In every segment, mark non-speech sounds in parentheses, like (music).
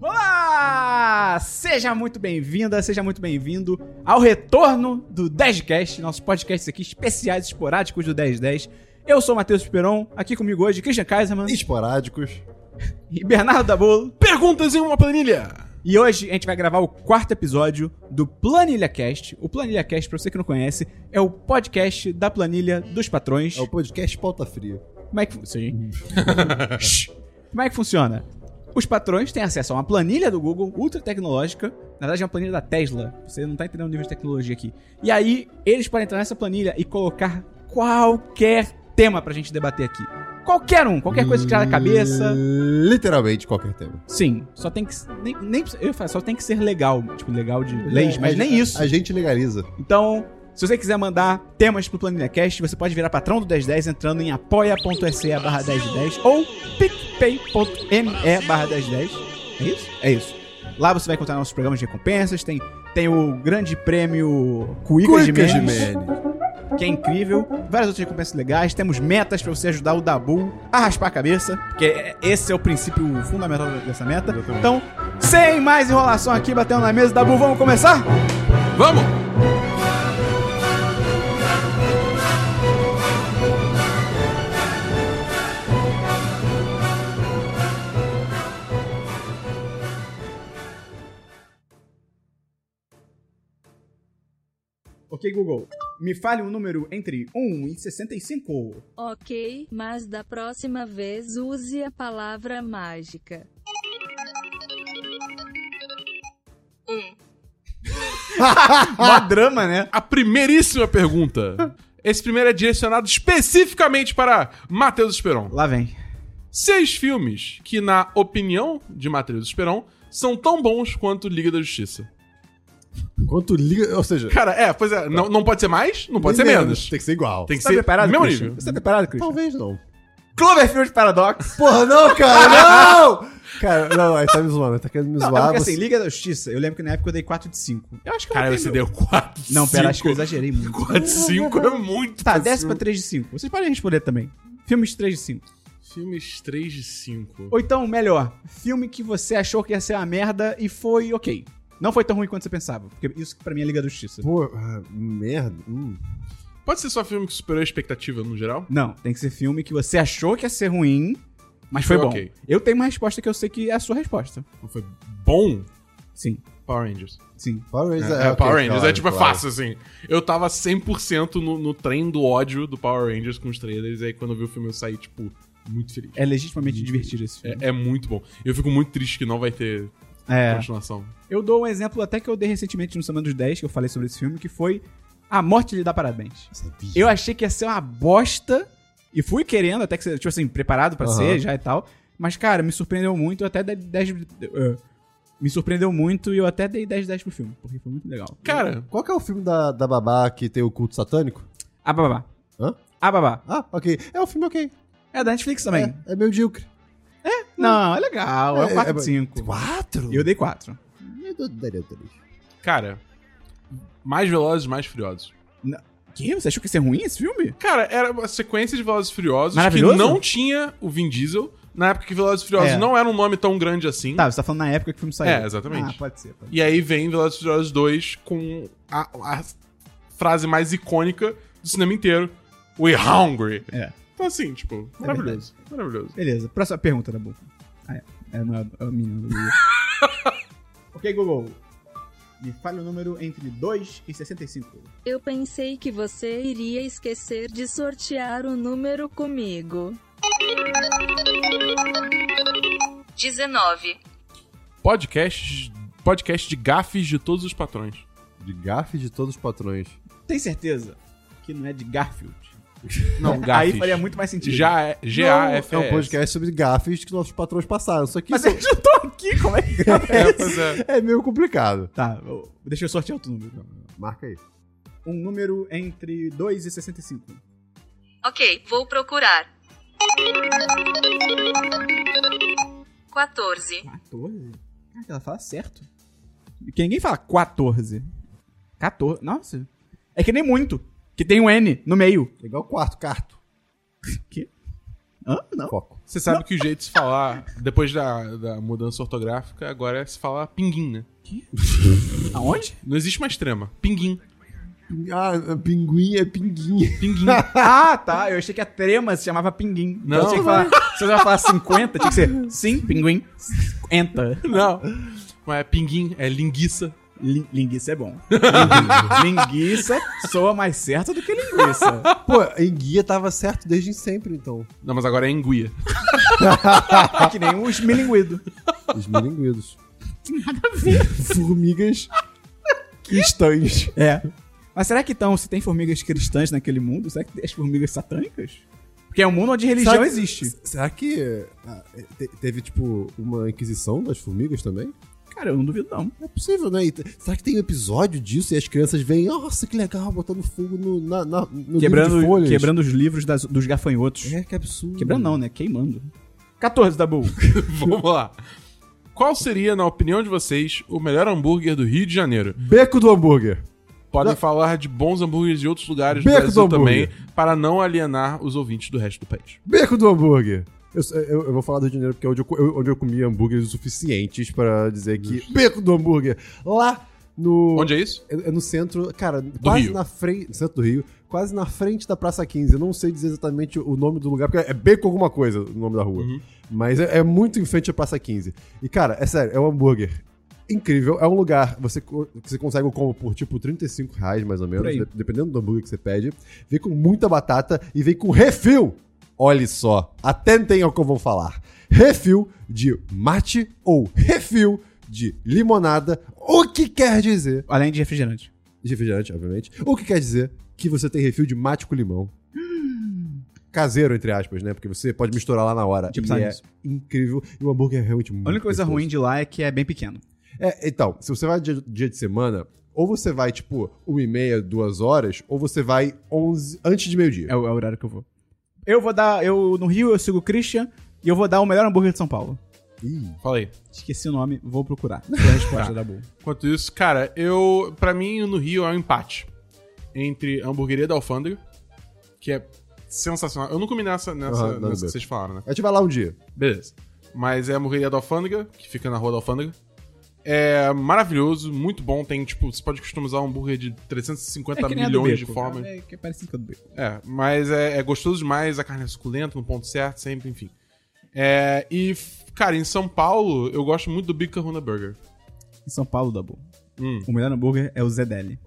Olá! Seja muito bem-vinda, seja muito bem-vindo ao retorno do 10cast, nossos podcasts aqui especiais esporádicos do 1010. Eu sou o Matheus Esperon, aqui comigo hoje Christian Kaiserman Esporádicos. e Bernardo Dabolo. Perguntas em uma planilha. E hoje a gente vai gravar o quarto episódio do Planilha Cast. O Planilha Cast, pra você que não conhece, é o podcast da planilha dos patrões. É o podcast Pauta Fria. Como é que funciona? (laughs) Como é que funciona? Os patrões têm acesso a uma planilha do Google, ultra tecnológica. Na verdade, é uma planilha da Tesla. Você não tá entendendo o nível de tecnologia aqui. E aí, eles podem entrar nessa planilha e colocar qualquer tema pra gente debater aqui. Qualquer um, qualquer coisa que tirar da cabeça. Literalmente qualquer tema. Sim, só tem que. Nem, nem, eu falo, só tem que ser legal. Tipo, legal de leis, mas É, a nem gente- isso. A gente legaliza. Então, se você quiser mandar temas pro Planilha Cast, você pode virar patrão do 1010 entrando em apoia.se barra 1010 ou picpay.me barra 1010. É isso? É isso. Lá você vai encontrar nossos programas de recompensas, tem, tem o grande prêmio Cuicas de Cuicas de Menes, Menes. Que é incrível, várias outras recompensas legais, temos metas pra você ajudar o Dabu a raspar a cabeça, porque é- esse é o princípio fundamental dessa meta. Então, sem mais enrolação aqui, batendo na mesa, Dabu, vamos começar? Vamos! Ok, Google. Me fale um número entre 1 e 65. Ok, mas da próxima vez use a palavra mágica. Mó drama, né? A primeiríssima pergunta. Esse primeiro é direcionado especificamente para Matheus Esperon. Lá vem. Seis filmes que, na opinião de Matheus Esperon, são tão bons quanto Liga da Justiça. Quanto liga. Ou seja, Cara, é, pois é, não, não pode ser mais, não pode ser menos. Tem que ser igual. Tem que Você tá ser preparado, mesmo Christian? nível. Você tá preparado, Christian? Talvez não. Cloverfield Paradox. Porra, não, cara, (laughs) não! Cara, não, aí tá me zoando, tá querendo me Não, é zoar. porque você- assim, Liga da Justiça, eu lembro que na época eu dei 4 de 5. Eu acho que eu Cara, não você tenho- deu 4 Não, pera, acho que eu exagerei muito. 4 5 é muito. Tá, pra desce cima. pra 3 de 5. Vocês podem responder também. Filmes 3 de 5. Filmes 3 de 5. Ou então, melhor, filme que você achou que ia ser uma merda e foi ok. Não foi tão ruim quanto você pensava. Porque isso pra mim é Liga da Justiça. Pô, ah, merda. Hum. Pode ser só filme que superou a expectativa no geral? Não, tem que ser filme que você achou que ia ser ruim, mas foi, Foi bom. ok. Eu tenho uma resposta que eu sei que é a sua resposta. Foi bom? Sim, Power Rangers. sim. Power Rangers É, ok, Power Rangers, claro, é tipo, é claro. fácil, assim. Eu tava 100% no, no trem do ódio do Power Rangers com os trailers, e aí quando eu vi o filme eu saí, tipo, muito feliz. É legitimamente divertido esse filme. É, é muito bom. Eu fico muito triste que não vai ter É. continuação. Eu dou um exemplo até que eu dei recentemente no Semana dos 10, que eu falei sobre esse filme, que foi A Morte lhe dá parabéns. Sabia. Eu achei que ia ser uma bosta e fui querendo, até que, ser, tipo assim, preparado pra Aham. ser já e tal. Mas, cara, me surpreendeu muito, eu até dei 10... eh, me surpreendeu muito e eu até dei 10 10 pro filme, porque foi muito legal. Cara, Qual que é o filme da, da babá que tem o culto satânico? A Babá. Hã? A Babá. Ah, ok. É um filme ok. É da Netflix também. É, é medíocre. Não, é legal, é, 4 de 5. Quatro? E eu dei 4. Eu daria três. cara, mais Velozes, mais Furiosos. Que? Você achou que ia ser ruim esse filme? Cara, era uma sequência de Velozes e Furiosos que não tinha o Vin Diesel, na época que Velozes e Furiosos É. não era um nome tão grande assim. Tá, você tá falando na época que o filme saiu. É, exatamente. Ah, pode ser. Pode. E aí vem Velozes e Furiosos 2 com a, a frase mais icônica do cinema inteiro. We hungry. É. Então assim, tipo, maravilhoso. maravilhoso. Beleza, próxima pergunta da boca. Ah, é. É, não é é o menino do Google. ok, Google. Me fale o número entre 2 e 65. Eu pensei que você iria esquecer de sortear o número comigo. 19, Podcast, podcast de gafes de todos os patrões. De gafe de todos os patrões. Tem certeza que não é de Garfield? Não, Aí gafes. faria muito mais sentido. Já é Não, G-A-F-S. É um podcast sobre gafes que nossos patrões passaram. Só que Mas isso eles não estão aqui, como é que (laughs) É, pois é. é meio complicado. Tá, eu- deixa eu sortear outro número. Marca aí. Um número entre 2 e 65. ok, vou procurar. 14, 14? Ah, ela fala certo. Porque ninguém fala 14. 14. Nossa. É que nem muito. Que tem um N no meio. Legal quarto, carto. Que? Hã? Não. Foco. Você sabe que o jeito de se falar, depois da, da mudança ortográfica, agora é se falar pinguim, né? Aonde? Não existe mais trema. Pinguim. Ah, pinguim é pinguim. Pinguim. (laughs) Ah, tá. Eu achei que a trema se chamava pinguim. Não. Então tinha que falar, se você vai falar 50, tinha que ser sim, pinguim, enta. Não. Mas é pinguim, é linguiça. Lin- linguiça é bom. linguiça soa mais certo do que linguiça. Pô, enguia tava certo desde sempre, então. Não, mas agora é enguia. É que nem os milinguidos. Os milinguidos. Nada a ver. Formigas cristãs. É. Mas será que então, se tem formigas cristãs naquele mundo, será que tem as formigas satânicas? Porque é um mundo onde religião Será que- existe. Será que ah, te- teve, tipo, uma inquisição das formigas também? Cara, eu não duvido não. Não é possível, né? E será que tem um episódio disso e as crianças veem, nossa, que legal, botando fogo no, na, na- no livro de Quebrando, folhas. quebrando os livros das- dos gafanhotos. É, que absurdo. Quebrando não, né? Queimando. 14, Dabu. (laughs) Vamos lá. Qual seria, na opinião de vocês, o melhor hambúrguer do Rio de Janeiro? Beco do hambúrguer. Podem Não. falar de bons hambúrgueres de outros lugares Beco do Brasil do também, para não alienar os ouvintes do resto do país. Beco do hambúrguer. Eu, eu- eu vou falar do Rio de Janeiro porque é onde eu, onde eu comi hambúrgueres o suficientes pra dizer que Beco do hambúrguer. Lá no... Onde é isso? É, é no centro, cara, quase Rio. na frente. Centro do Rio, quase na frente da Praça 15. Eu não sei dizer exatamente o nome do lugar, porque é Beco alguma coisa o nome da rua. Mas é, é muito em frente à Praça 15. E, cara, é sério, é um hambúrguer incrível. É um lugar você, você consegue o combo por tipo 35 reais, mais ou menos, dependendo do hambúrguer que você pede. Vem com muita batata e vem com refil. Olha só, atentem ao que eu vou falar. Refil de mate ou refil de limonada, o que quer dizer Além de refrigerante. de refrigerante, obviamente. O que quer dizer que você tem refil de mate com limão. Caseiro, entre aspas, né? Porque você pode misturar lá na hora. Tipo, e é isso? incrível. E o hambúrguer é realmente muito A única coisa gostoso. ruim de lá é que é bem pequeno. É, então, se você vai dia, dia de semana, ou você vai, tipo, uma e meia, duas horas, ou você vai 11, antes de meio-dia. É o, é o horário que eu vou. Eu vou dar. Eu, no Rio, eu sigo o Christian e eu vou dar o melhor hambúrguer de São Paulo. Ih, Fala aí. Esqueci o nome, vou procurar. (laughs) Foi a resposta da Bull. Enquanto isso, cara, eu. Pra mim, no Rio é um empate. Entre a hamburgueria da Alfândega, que é sensacional. Eu não comi nessa, nessa, não, nessa que vocês falaram, né? a gente vai lá um dia. Beleza. Mas é a hamburgueria da Alfândega, que fica na rua da Alfândega. É maravilhoso, muito bom. Tem, tipo, você pode customizar um hambúrguer de 350 É milhões de Beco. formas. É, é parecido com a do. É, mas é, é gostoso demais, a carne é suculenta, no ponto certo, sempre, enfim. É, e, cara, em São Paulo, eu gosto muito do Big Kahuna Burger. Em São Paulo, da Bull. Hum, O melhor hambúrguer é o Zedeli.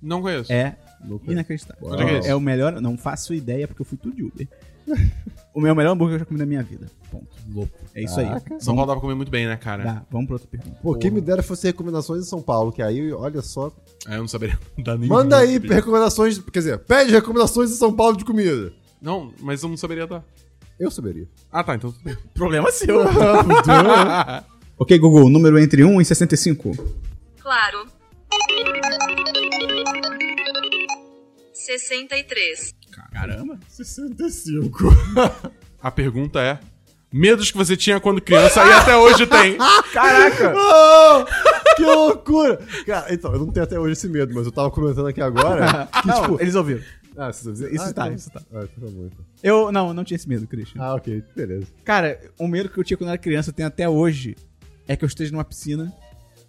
não conheço. É Nunca. inacreditável. Onde é é é, o melhor. Não faço ideia porque eu fui tudo de Uber. (laughs) o meu melhor hambúrguer que eu já comi na minha vida. Ponto. Louco. É isso aí. Caraca. São Paulo dá pra comer muito bem, né, cara? Dá, vamos pra outra pergunta. Pô, quem me dera fosse recomendações em São Paulo, que aí, olha só. Aí eu não saberia (laughs) dar nenhum. Manda aí recomendações, quer dizer, pede recomendações em São Paulo de comida. Não, mas eu não saberia dar. Eu saberia. Ah, tá, então. (laughs) Problema seu. ok, Google, número entre 1 e 65. Claro. 63. Caramba. 65. A pergunta é: medos que você tinha quando criança e até hoje tem. (laughs) Caraca! Oh, que loucura! Cara, então, eu não tenho até hoje esse medo, mas eu tava comentando aqui agora (laughs) que, não, tipo... eles ouviram. Ah, isso, Isso tá, isso tá. Ah, tá bom, então. Eu não, não tinha esse medo, Christian. Ah, ok, beleza. Cara, o medo que eu tinha quando eu era criança, eu tenho até hoje, é que eu esteja numa piscina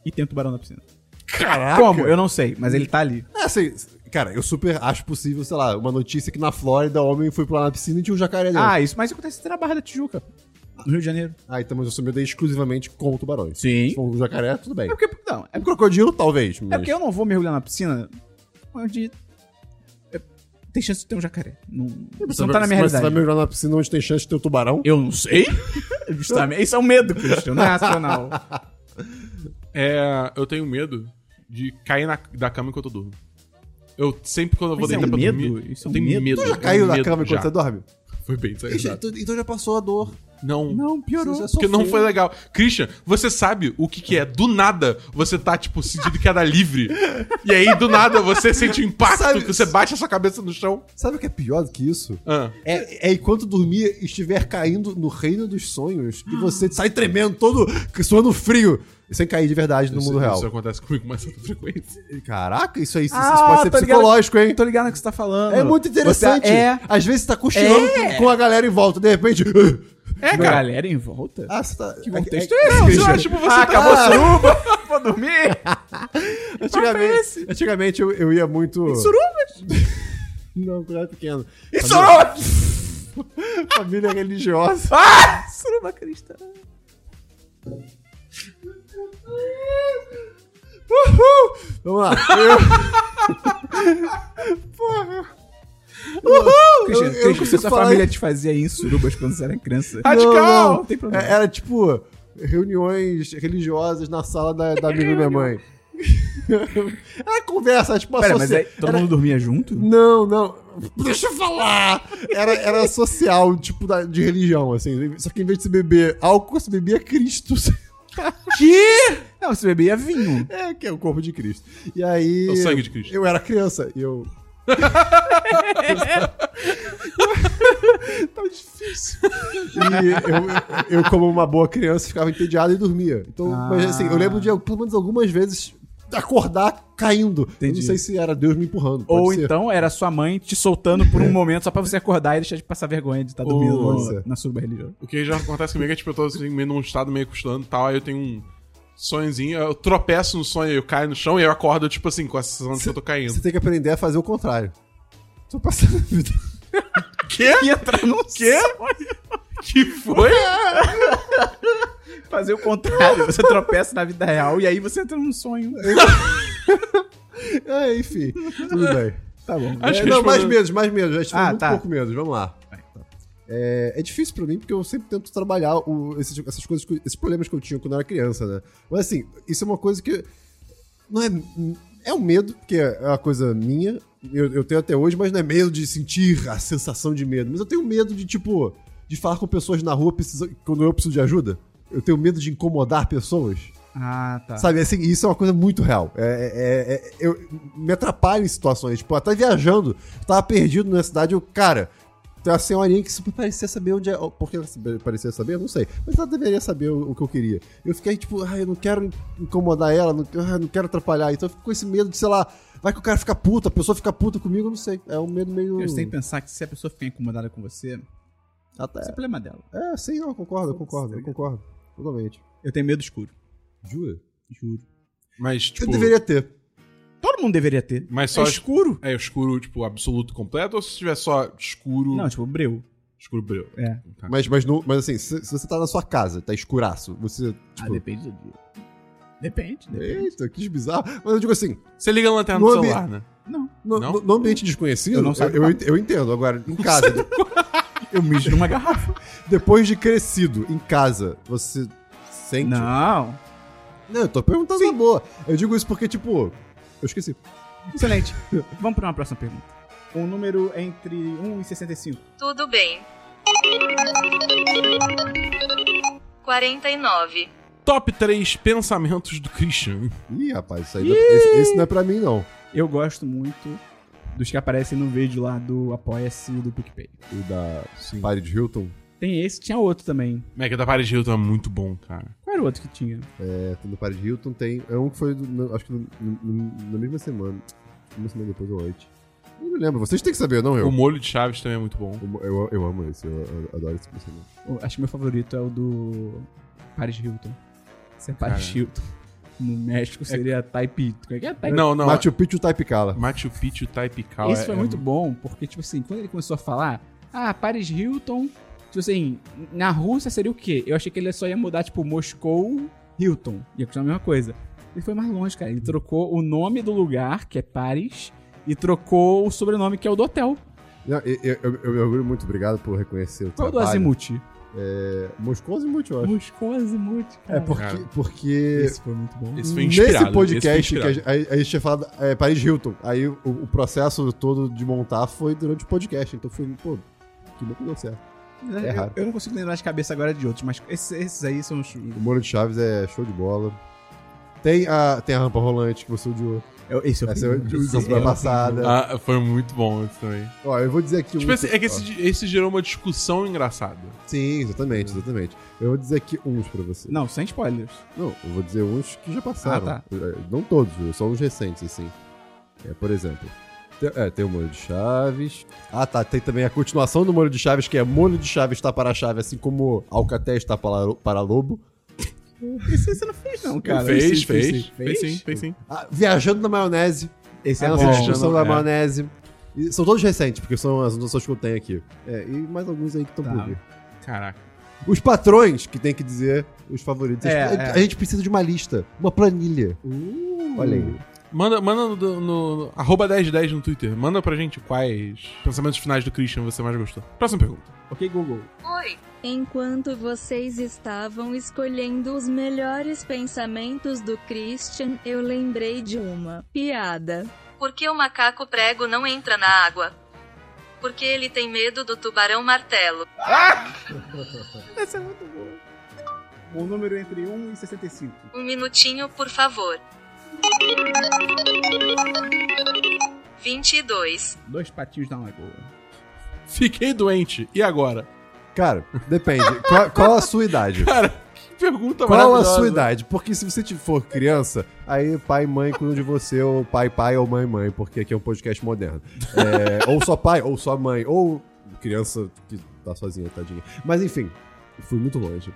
e tenha um tubarão na piscina. Caraca! Como? Eu não sei, mas ele tá ali. É assim, cara, eu super acho possível, sei lá, uma notícia que na Flórida o homem foi pular na piscina e tinha um jacaré dentro. Ah, isso, mas isso acontece na Barra da Tijuca, no Rio de Janeiro. Ah, então, mas seu medo é exclusivamente com tubarões. Sim. Se for um jacaré, tudo bem. É porque, não, é, Um crocodilo, talvez. Mas... é porque eu não vou mergulhar na piscina onde é, tem chance de ter um jacaré. Não, isso não tá na minha Mas você vai realidade. mergulhar na piscina onde tem chance de ter um tubarão? Eu não sei. (laughs) Justamente. Isso é um medo, Christian, não é racional. (laughs) É, eu tenho medo de cair na, da cama enquanto eu durmo. Eu sempre quando eu vou Mas é deitar um pra medo? dormir. Isso é eu um tenho medo? medo. Tu já eu caiu tenho na medo cama enquanto já. você dorme? Foi bem Ixi, exagerado. então, então já passou a dor. Não. Não, piorou. Porque não foi legal. Christian, você sabe o que, que é? Do nada, você tá, tipo, sentindo queda livre. E aí, do nada, você sente o impacto, Sabe- que você bate a sua cabeça no chão. Sabe o que é pior do que isso? Ah. É, é enquanto dormir estiver caindo no reino dos sonhos e você sai tremendo, todo suando frio, sem cair de verdade no Isso- mundo real. Isso acontece comigo com mais frequência. Caraca, isso aí isso Ah, pode ser tô ligado. psicológico, hein? Tô ligado no que você tá falando. É muito interessante. Você é Às vezes você tá cochilando É. com, com a galera em volta, de repente. (laughs) É, uma cara. galera em volta? Ah, você tá. que contexto é- é esse, Não, Christian? você ah, tá- acabou a Ah. suruba, (laughs) vou dormir. Antigamente, antigamente eu, eu ia muito. Surubas? (laughs) Não, quando era pequeno. Em suruba! (laughs) Família religiosa. Ah! Suruba cristã. Uhul! Vamos lá. Eu... Porra. (laughs) Uhul! Christian, Eu- eu Christian, sua família te fazia em surubas quando você era criança. Não, não. Não tem problema. É, Era tipo reuniões religiosas na sala da, da amiga da minha mãe. (laughs) Era conversa, tipo, Pera, mas aí todo era- mundo dormia junto? Não, não. Deixa eu falar! Era, era social, tipo, da- de religião, assim. Só que em vez de se beber álcool, se bebia Cristo. (laughs) Que? Não, você bebia vinho. É, que é o corpo de Cristo. E aí. É o sangue de Cristo. Eu era criança e eu. (laughs) Tava difícil. E eu, eu, como uma boa criança, ficava entediado e dormia. Então, mas assim, eu lembro de pelo menos algumas vezes acordar caindo. Eu não sei se era Deus me empurrando. pode Ou ser. então era sua mãe te soltando por um (laughs) momento só pra você acordar e deixar de passar vergonha de estar dormindo Ou- no- Pode ser. na suruba religiosa. O que já acontece comigo é, tipo, eu tô assim, meio num estado meio costurando e tal, aí eu tenho um sonhozinho, eu tropeço no sonho, eu caio no chão e eu acordo, tipo assim, com a sensação de que eu tô caindo. Você tem que aprender a fazer o contrário. Tô passando a vida. (laughs) Quê? E entrar no Quê? Que foi? (laughs) Fazer o contrário. Você tropeça na vida real e aí você entra num sonho. (laughs) É, enfim, tudo bem. Tá bom. Acho É, que não, mais medos, mais medos. A gente Ah, tá. pouco medos. Vamos lá. É, é difícil pra mim porque eu sempre tento trabalhar o- esses, essas coisas, esses problemas que eu tinha quando eu era criança, né? Mas assim, isso é uma coisa que não é é um medo porque é uma coisa minha. Eu, eu tenho até hoje, mas não é medo de sentir a sensação de medo. Mas eu tenho medo de tipo de falar com pessoas na rua precisa- quando eu preciso de ajuda. Eu tenho medo de incomodar pessoas. Ah, tá. Sabe, assim, isso é uma coisa muito real. É, é- é- eu me atrapalho em situações. Tipo, até viajando, eu tava perdido na cidade, eu, cara, tem uma senhorinha que super parecia saber onde é. Por que ela parecia saber? Eu não sei. Mas ela deveria saber o, o que eu queria. Eu fiquei, tipo, ah, eu não quero incomodar ela, não, ah, não quero atrapalhar. Então eu fico com esse medo de, sei lá, vai que o cara fica puto, a pessoa fica puta comigo, eu não sei. É um medo meio. Eu tenho que pensar que se a pessoa ficar incomodada com você, Até- esse é problema dela. É, sim, não, eu concordo, eu concordo, eu concordo. Totalmente. Eu tenho medo escuro. Jura? Juro. Mas, tipo. Eu deveria ter. Todo mundo deveria ter. Mas só é escuro. É escuro, tipo, absoluto completo, ou se tiver só escuro. Não, tipo, breu. Escuro breu. É. Tá. Mas, mas, no- mas assim, se, se você tá na sua casa, tá escuraço, você. Ah, Tipo, depende do dia. Depende, depende. Eita, que bizarro. Mas eu digo assim, Você liga a lanterna No do ambi- celular, né? Não. no, Não? no- no ambiente desconhecido, Eu eu, não eu, ent- eu entendo. Agora, em casa, (laughs) Eu mijo numa garrafa. depois de crescido, em casa, você sente. Não. Não, eu tô perguntando na boa. Eu digo isso porque, tipo, eu esqueci. Excelente. Vamos para uma próxima pergunta. Um número entre 1 e 65. Tudo bem. 49. Top 3 pensamentos do Christian. Ih, rapaz, isso aí não- esse, esse não é pra mim, não. Eu gosto muito dos que aparecem no vídeo lá do Apoia-se e do PicPay. O da Paris Hilton. Tem esse, tinha outro também. Mega da Paris Hilton é muito bom, cara. Qual era o outro que tinha? É, tem do Paris Hilton, tem. É um que foi, no- acho que no- no- na mesma semana. Uma semana depois ou antes. Eu não lembro, vocês têm que saber, não eu. O molho de Chaves também é muito bom. Eu, eu, eu amo esse, eu, eu adoro esse personagem. Acho que meu favorito é o do Paris Hilton. Esse é Paris Cara. Hilton. No México seria Type... Como é que é? Type... Não, não. Machu Picchu Type Kala. Machu Picchu Type Cal Esse é- foi é muito bom, porque, tipo assim, quando ele começou a falar, ah, Paris Hilton, tipo assim, na Rússia seria o quê? Eu achei que ele só ia mudar, tipo, Moscou, Hilton. Ia continuar a mesma coisa. Ele foi mais longe, cara. Ele trocou o nome do lugar, que é Paris, e trocou o sobrenome, que é o do hotel. Não, eu, eu, eu, me orgulho muito, obrigado por reconhecer o Qual é o do trabalho. Azimuth? É, Moscou Azimuth, eu acho. Moscou Azimuth, cara. É porque, Cara. porque Esse foi muito bom. Esse foi inspirado. nesse esse podcast foi que a, inspirado. gente- a, a gente tinha falado é, Paris Hilton, aí o, o processo todo de montar foi durante o podcast, então foi, pô, que bom que deu certo. É eu, raro. eu não consigo lembrar de cabeça agora de outros, mas esses, esses aí são os. O Moro de Chaves é show de bola. Tem a, tem a rampa rolante que você odiou. Eu, esse eu Essa eu fiz. usei semana passada. Ah, foi muito bom esse também. Ó, eu vou dizer aqui Tipo, um. esse- é que esse, esse gerou uma discussão engraçada. Sim, exatamente, exatamente. Eu vou dizer aqui uns pra você. Não, sem spoilers. Não, eu vou dizer uns que já passaram. Ah, É, Não todos, só uns recentes, assim. É, por exemplo, é, tem o Molho de Chaves. Ah, tá. Tem também a continuação do Molho de Chaves, que é Molho de Chaves está para a chave, assim como Alcaté está para, para lobo. Esse aí você não fez, não, cara. fez, Esse- fez, esse- fez, sim, fez sim. Ah, Viajando na maionese. Esse é a bom. nossa bom. discussão da É. maionese. E são todos recentes, porque são as anotações que eu tenho aqui. É, e mais alguns aí que estão Tá. por vir. Caraca. Os patrões, que tem que dizer os favoritos. É, a, é. a gente precisa de uma lista, uma planilha. Olha aí. Manda, manda no, no, no arroba 1010 no Twitter. Manda pra gente quais pensamentos finais do Christian você mais gostou. Próxima pergunta. Ok, Google. Oi. Enquanto vocês estavam escolhendo os melhores pensamentos do Christian, eu lembrei de uma piada. Por que o macaco prego não entra na água? Porque ele tem medo do tubarão martelo. (laughs) Essa é muito boa. Um número entre 1 e 65. Um minutinho, por favor. 22. Dois patinhos na lagoa. Fiquei doente. E agora? Cara, depende. qual, qual a sua idade? (laughs) Cara, que pergunta Qual a sua idade? Porque se você for criança, aí pai e mãe cuidam de você, ou pai pai ou mãe mãe, porque aqui é um podcast moderno. É, ou só pai, ou só mãe, ou criança que tá sozinha, tadinha. Mas enfim, fui muito longe.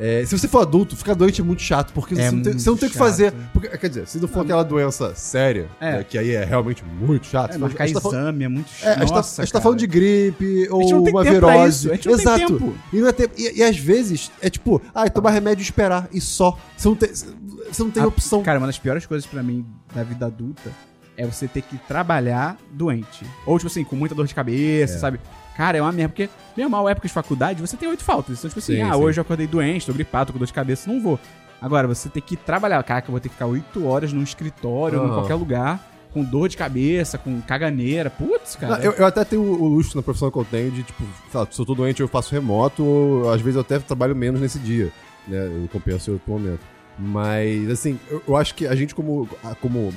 É, se você for adulto, ficar doente é muito chato, porque É você, não tem, você não tem o que chato. fazer. Porque, quer dizer, se não for aquela doença séria, É. né, que aí é realmente muito chato. É, marcar gente tá falando- exame é muito é, a gente tá, Nossa, a gente tá falando de gripe ou uma virose. Exato. E, é e- e às vezes é tipo, ah, tomar remédio e esperar, e só. Você não tem, você não tem A- opção. Cara, uma das piores coisas pra mim da vida adulta é você ter que trabalhar doente. Ou, tipo assim, com muita dor de cabeça, É. sabe? Cara, é uma merda, porque mesmo mal época de faculdade, você tem oito faltas. Então, tipo assim, Sim, ah, sim. hoje eu acordei doente, tô gripado, tô com dor de cabeça, não vou. Agora, você ter que trabalhar, caraca, eu vou ter que ficar oito horas num escritório, ou em qualquer lugar, com dor de cabeça, com caganeira. Putz, cara. Não, eu, eu até tenho o luxo na profissão que eu tenho de, tipo, lá, se eu tô doente eu faço remoto, ou às vezes eu até trabalho menos nesse dia, né? Eu compenso em outro momento. Mas, assim, eu, eu acho que a gente, como, como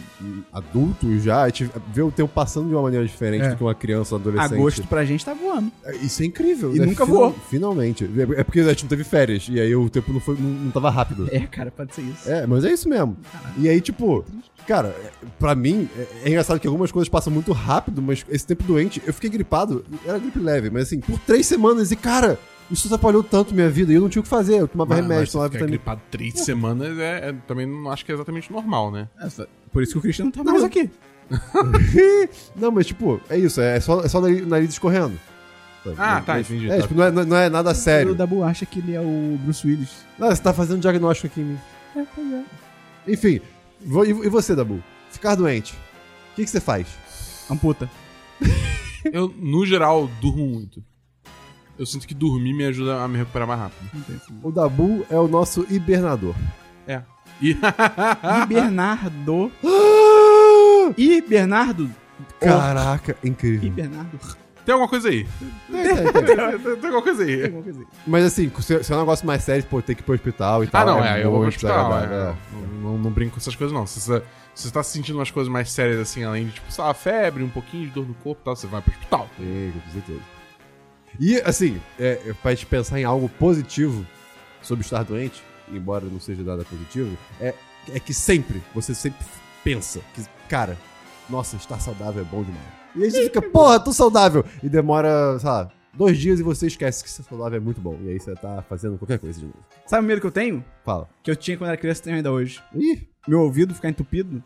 adulto já, vê o tempo passando de uma maneira diferente É. do que uma criança ou adolescente. Agosto pra gente tá voando. É, Isso é incrível. E né? nunca Final- voou. Finalmente. É porque a gente não teve férias, e aí o tempo não, foi, não, não tava rápido. É, cara, pode ser isso. É, mas é isso mesmo. E aí, tipo, cara, é, pra mim, é, é engraçado que algumas coisas passam muito rápido, mas esse tempo doente, eu fiquei gripado, era gripe leve, mas assim, por três semanas, e cara, isso atrapalhou tanto minha vida, e eu não tinha o que fazer, eu tomava Mas- remédio, mas tomava ficar vitamina. gripado três semanas é, é- também não acho que é exatamente normal, né? Essa- Por isso que o Cristiano não tá Não, mais mas- aqui. (laughs) não, mas tipo, é isso, é só, é só nariz, nariz escorrendo. Ah, tá, entendi, É, tá. tipo, não é, não é nada O sério. Dabu acha que ele é o Bruce Willis. Não, você tá fazendo diagnóstico aqui em mim. É, pois é. Enfim, e e você, Dabu? Ficar doente, o que, que você faz? Amputa. Eu, no geral, durmo muito. Eu sinto que dormir me ajuda a me recuperar mais rápido. O Dabu é o nosso hibernador. É. E... (laughs) E Bernardo. E Bernardo. Caraca, incrível. Bernardo. Tem alguma coisa aí. Tem, tem, tem. Alguma coisa aí. Mas assim, se, se é um negócio mais sério, pô, tem que ir pro hospital e tal. Ah, não, é, eu vou pro hospital. é. é. Não, não, não brinco com essas coisas, não. Se você, se você tá sentindo umas coisas mais sérias, assim, além de, tipo, sei lá, febre, um pouquinho de dor no corpo e tal, você vai pro hospital. Sim, com certeza. E, assim, é, é, pra gente pensar em algo positivo sobre estar doente, embora não seja nada positivo, é, é que sempre, você sempre pensa que, cara, nossa, estar saudável é bom demais. E aí você fica, porra, tô saudável. E demora, sei lá, dois dias e você esquece que ser saudável é muito bom. E aí você tá fazendo qualquer coisa de novo. Sabe o medo que eu tenho? Fala. Que eu tinha quando era criança e tenho ainda hoje. Ih, Meu ouvido ficar entupido.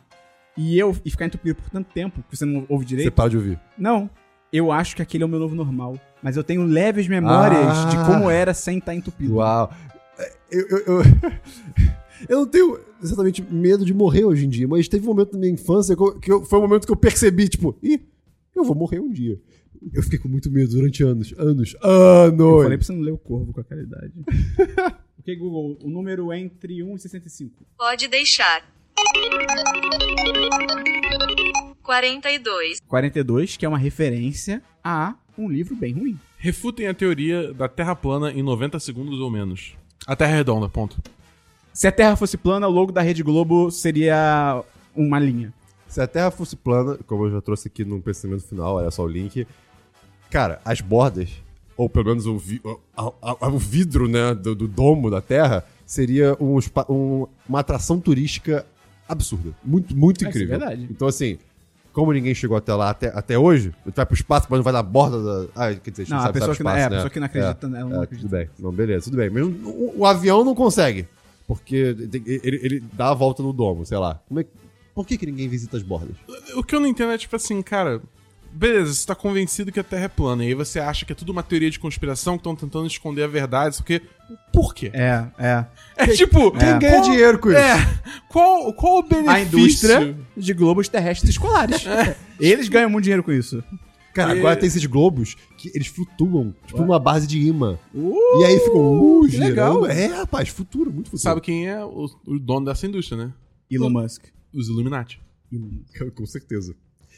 E eu e ficar entupido por tanto tempo que você não ouve você direito. para de ouvir. Não. Eu acho que aquele é o meu novo normal. Mas eu tenho leves memórias Ah. de como era sem estar entupido. Uau. É, Eu, eu, eu, (laughs) eu não tenho exatamente medo de morrer hoje em dia, mas teve um momento na minha infância que, eu- foi um momento que eu percebi, tipo, ih, eu vou morrer um dia. Eu fiquei com muito medo durante anos, anos, Eu falei anos. pra você não ler o corvo com aquela idade. (laughs) ok, Google, o número é entre 1 e 65. Pode deixar. 42. 42, que é uma referência a um livro bem ruim. Refutem a teoria da Terra plana em 90 segundos ou menos. A Terra é redonda, ponto. Se a Terra fosse plana, o logo da Rede Globo seria uma linha. Se a Terra fosse plana, como eu já trouxe aqui no pensamento final, olha só o link. Cara, as bordas, ou pelo menos o, vi- o- a- a- o vidro né, do, do domo da Terra, seria um um- uma atração turística absurda. Muito, muito É, isso é incrível. verdade. Então, assim, como ninguém chegou até lá até, até hoje, tu vai pro espaço, mas não vai na borda da. Ah, quer dizer, Não, a sabe, pessoa sabe que não- espaço, é, a né? pessoa que não acredita, É, né, ela não é, acredita. Tudo bem, não, beleza, tudo bem. Mas o, o avião não consegue. Porque tem- ele, ele dá a volta no domo, sei lá. Como é que- por que, que ninguém visita as bordas? O que eu não entendo é, tipo assim, cara. Beleza, você tá convencido que a Terra é plana, e aí você acha que é tudo uma teoria de conspiração, que estão tentando esconder a verdade, isso aqui. Por quê? É, é. É, tipo. Quem ganha qual- dinheiro com isso? É. Qual, qual o benefício? A indústria de globos terrestres escolares. É. Eles ganham muito dinheiro com isso. Cara, E- agora tem esses globos que eles flutuam, tipo, numa base de imã. Uh, e aí ficam, uh, que girando. legal. É, rapaz, futuro, muito futuro. Sabe quem é o, o dono dessa indústria, né? Elon Musk. Os Illuminati. Com certeza.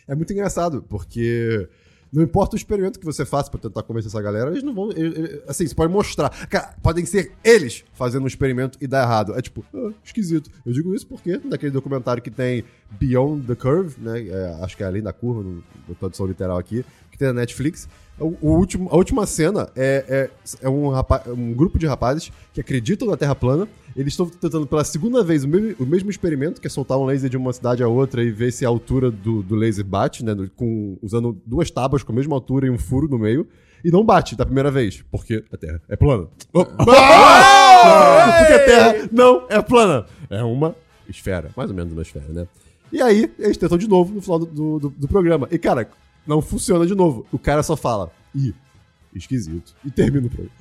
É muito engraçado, porque não importa o experimento que você faça pra tentar convencer essa galera, eles não vão. ele- ele- assim, você pode mostrar. Cara, podem ser eles fazendo um experimento e dar errado. É tipo, ah, esquisito. Eu digo isso porque naquele documentário que tem Beyond the Curve, né? é, acho que é além da curva, no, na tradução literal aqui, que tem na Netflix. O, o último, a última cena é, é, é um, rapa- um grupo de rapazes que acreditam na Terra plana. Eles estão tentando pela segunda vez o mesmo, o mesmo experimento, que é soltar um laser de uma cidade a outra e ver se a altura do, do laser bate, né? Com, usando duas tábuas com a mesma altura e um furo no meio. E não bate da primeira vez, porque a Terra é plana. (laughs) Oh, (laughs) ah! porque a Terra não é plana. É uma esfera, mais ou menos uma esfera, né? E aí, eles tentam de novo no final do, do, do- do programa. E, cara, não funciona de novo. O cara só fala, ih, esquisito. E termina o programa.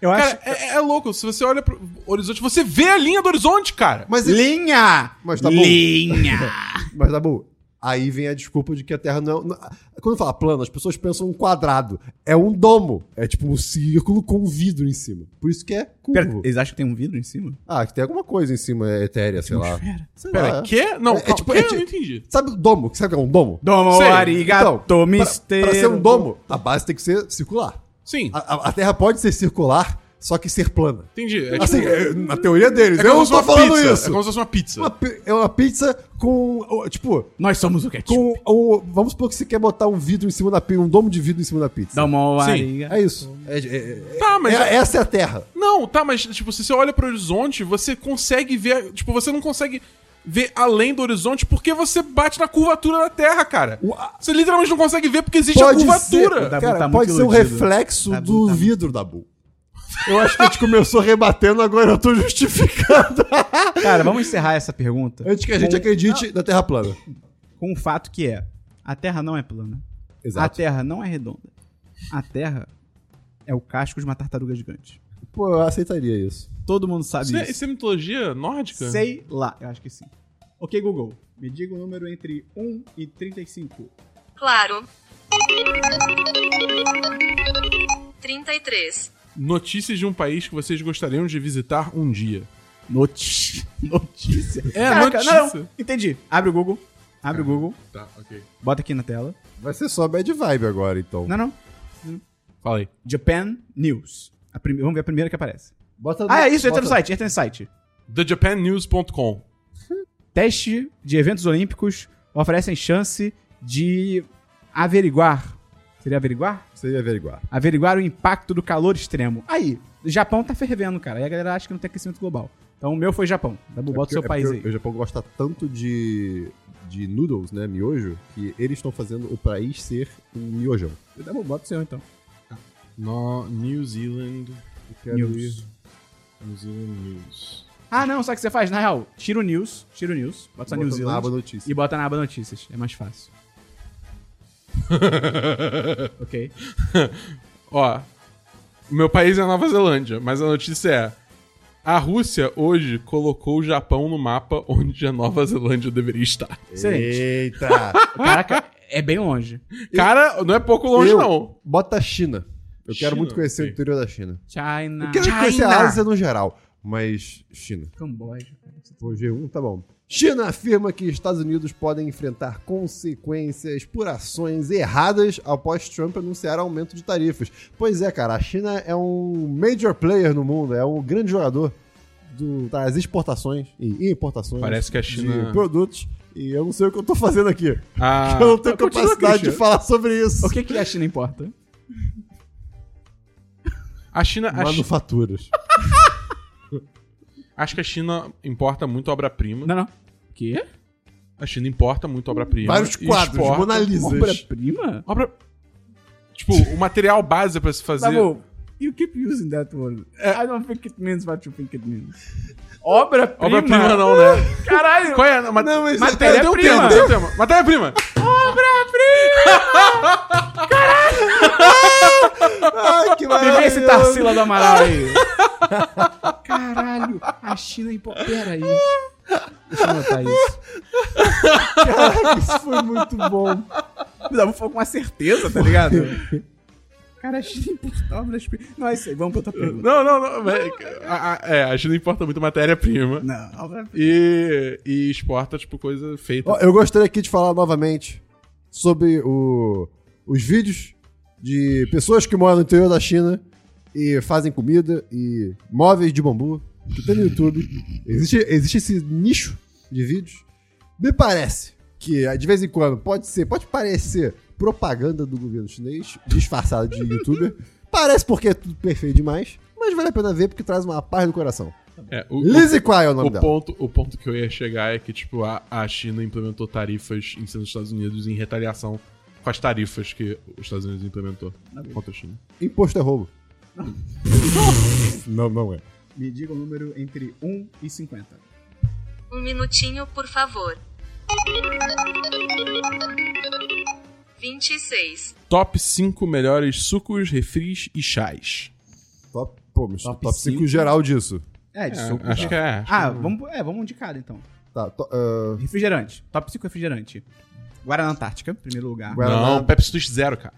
Eu acho. Cara, é, é louco. Se você olha pro horizonte, você vê a linha do horizonte, cara. Mas, Linha! Mas tá bom. Linha! (laughs) mas tá bom. Aí vem a desculpa de que a Terra não é. não- Quando fala plano, as pessoas pensam um quadrado. É um domo. É tipo um círculo com um vidro em cima. Por isso que é Pera, curvo. eles acham que tem um vidro em cima? Ah, que tem alguma coisa em cima é etérea, sei lá. Sei Pera, lá. quê? Não, É- é tipo- é eu tipo- não entendi. Sabe o domo? Sabe o que é um domo? Domo arigato, pra, mister. pra ser um domo, a base tem que ser circular. Sim, A, a- Terra pode ser circular, só que ser plana. entendi. É, Assim, tipo, é, na teoria deles. é eu não tô uma falando pizza. isso. É como se fosse uma pizza. Uma é uma pizza com. Tipo, Nós somos o ketchup. com. o- vamos supor que você quer botar um vidro em cima da pizza, um domo de vidro em cima da pizza. Domo Sim. arigato. É isso. É- é- é- Tá, mas. é- essa é a Terra. Não, tá, mas, tipo, se você olha pro horizonte, você consegue ver. Tipo, você não consegue ver além do horizonte porque você bate na curvatura da Terra, cara. O- a- Você literalmente não consegue ver porque existe Pode a curvatura. ser, cara, tá muito pode ser um iludido. reflexo Dabu do tá vidro da Bull. (laughs) Eu acho que a gente começou rebatendo, agora eu tô justificando. (laughs) Cara, vamos encerrar essa pergunta Antes que a gente com, acredite na Terra plana. com um fato que é: a Terra não é plana. A Exato. Terra não é redonda. A Terra é o casco de uma tartaruga gigante. Pô, eu aceitaria isso. Todo mundo sabe Isso é, isso. isso é mitologia nórdica? Sei lá, eu acho que sim. Ok, Google, me diga o número entre 1 e 35. Claro. 33. Notícias de um país que vocês gostariam de visitar um dia. Noti... (laughs) Notícia. É, Caraca, notícia. Não, entendi. Abre o Google. Abre o Google. Tá, ok. Bota aqui na tela. Vai ser só bad vibe agora, então. Não, não. Fala aí. Japan News. Prime- Vamos ver a primeira que aparece. Bota Ah, é isso. Entra bota- no site. Entra no site. TheJapanNews.com Teste de eventos olímpicos oferecem chance de averiguar. Seria averiguar? Você ia averiguar. Averiguar o impacto do calor extremo. Aí, o Japão tá fervendo, cara. E a galera acha que não tem aquecimento global. Então o meu foi Japão. Dabu, bota o seu É país é aí. O Japão gosta tanto de, de noodles, né? Miojo, que eles estão fazendo o país ser um miojão. Dabu, bota o seu então. No, New Zealand. News. ir- New Zealand News. Ah, não, sabe o que você faz? Na real, tira o news, tira o news, bota só Bota New na Zealand aba notícia. e bota na aba notícias. É mais fácil. (laughs) ok. Ó, o meu país é a Nova Zelândia, mas a notícia é: a Rússia hoje colocou o Japão no mapa onde a Nova Zelândia deveria estar. Excelente. Eita! (laughs) Caraca, é bem longe. Cara, não é pouco longe, Eu- não. Bota a China. Eu quero China, muito conhecer o interior da China. China. Eu quero conhecer a Ásia no geral, mas China. Camboja. Pô, G1, tá bom. China afirma que Estados Unidos podem enfrentar consequências por ações erradas após Trump anunciar aumento de tarifas. Pois é, cara, a China é um major player no mundo, é um grande jogador do- das exportações e importações Parece que a China- de produtos. E eu não sei o que eu tô fazendo aqui. Ah, eu não tenho capacidade de Christian. falar sobre isso. O que, que a China importa? A China. a Chi- Manufaturas. (laughs) acho que a China importa muito obra-prima. Não, não. Quê? A China importa muito obra-prima. Vários quadros, exporta- Mona Lisas. Obra-prima? Obra. Tipo, o material base pra se fazer. Dabu, you keep using that word. I don't think it means what you think it means. Obra-prima? Obra-prima não, né? (laughs) Caralho! Qual é? Ma Não, mas- matéria-prima. Tem um Tem (laughs) Ai, que Me vê esse. Tarsila do Amaral aí. (laughs) Caralho, a China importa. Pera aí. Deixa eu anotar isso. Caraca, isso foi muito bom. Me dá um pouco uma certeza, tá ligado? Cara, a China importa obras-primas. Não, é isso aí. Vamos pra outra pergunta. Não, não, não. a- a- É, a China importa muito matéria-prima. Não, obra-prima. E, e exporta, tipo, coisa feita. Ó, eu gostaria aqui de falar novamente sobre o- os vídeos de pessoas que moram no interior da China e fazem comida e móveis de bambu que tem no YouTube. Existe, existe esse nicho de vídeos. Me parece que de vez em quando pode ser, pode parecer propaganda do governo chinês disfarçada de youtuber. Parece porque é tudo perfeito demais, mas vale a pena ver porque traz uma paz no coração. É, o, Lizzie Quai é o nome o, dela. ponto, o ponto que eu ia chegar é que, tipo, a, a China implementou tarifas em cima dos Estados Unidos em retaliação com as tarifas que os Estados Unidos implementou contra a China. Imposto é roubo. Não, não é. Me diga o número entre 1 e 50. Um minutinho, por favor. 26. Top 5 melhores sucos, refris e chás. Top, pô, mas Top top 5 cinco. geral disso. É, de É, suco. acho tá. que é. acho Ah, que é. vamos, é, vamos um de cada então. Tá, to, ah, Refrigerante. Top 5 refrigerante. Guaraná Antártica, primeiro lugar. Guaraná. Não, Pepsi Twist Zero, cara.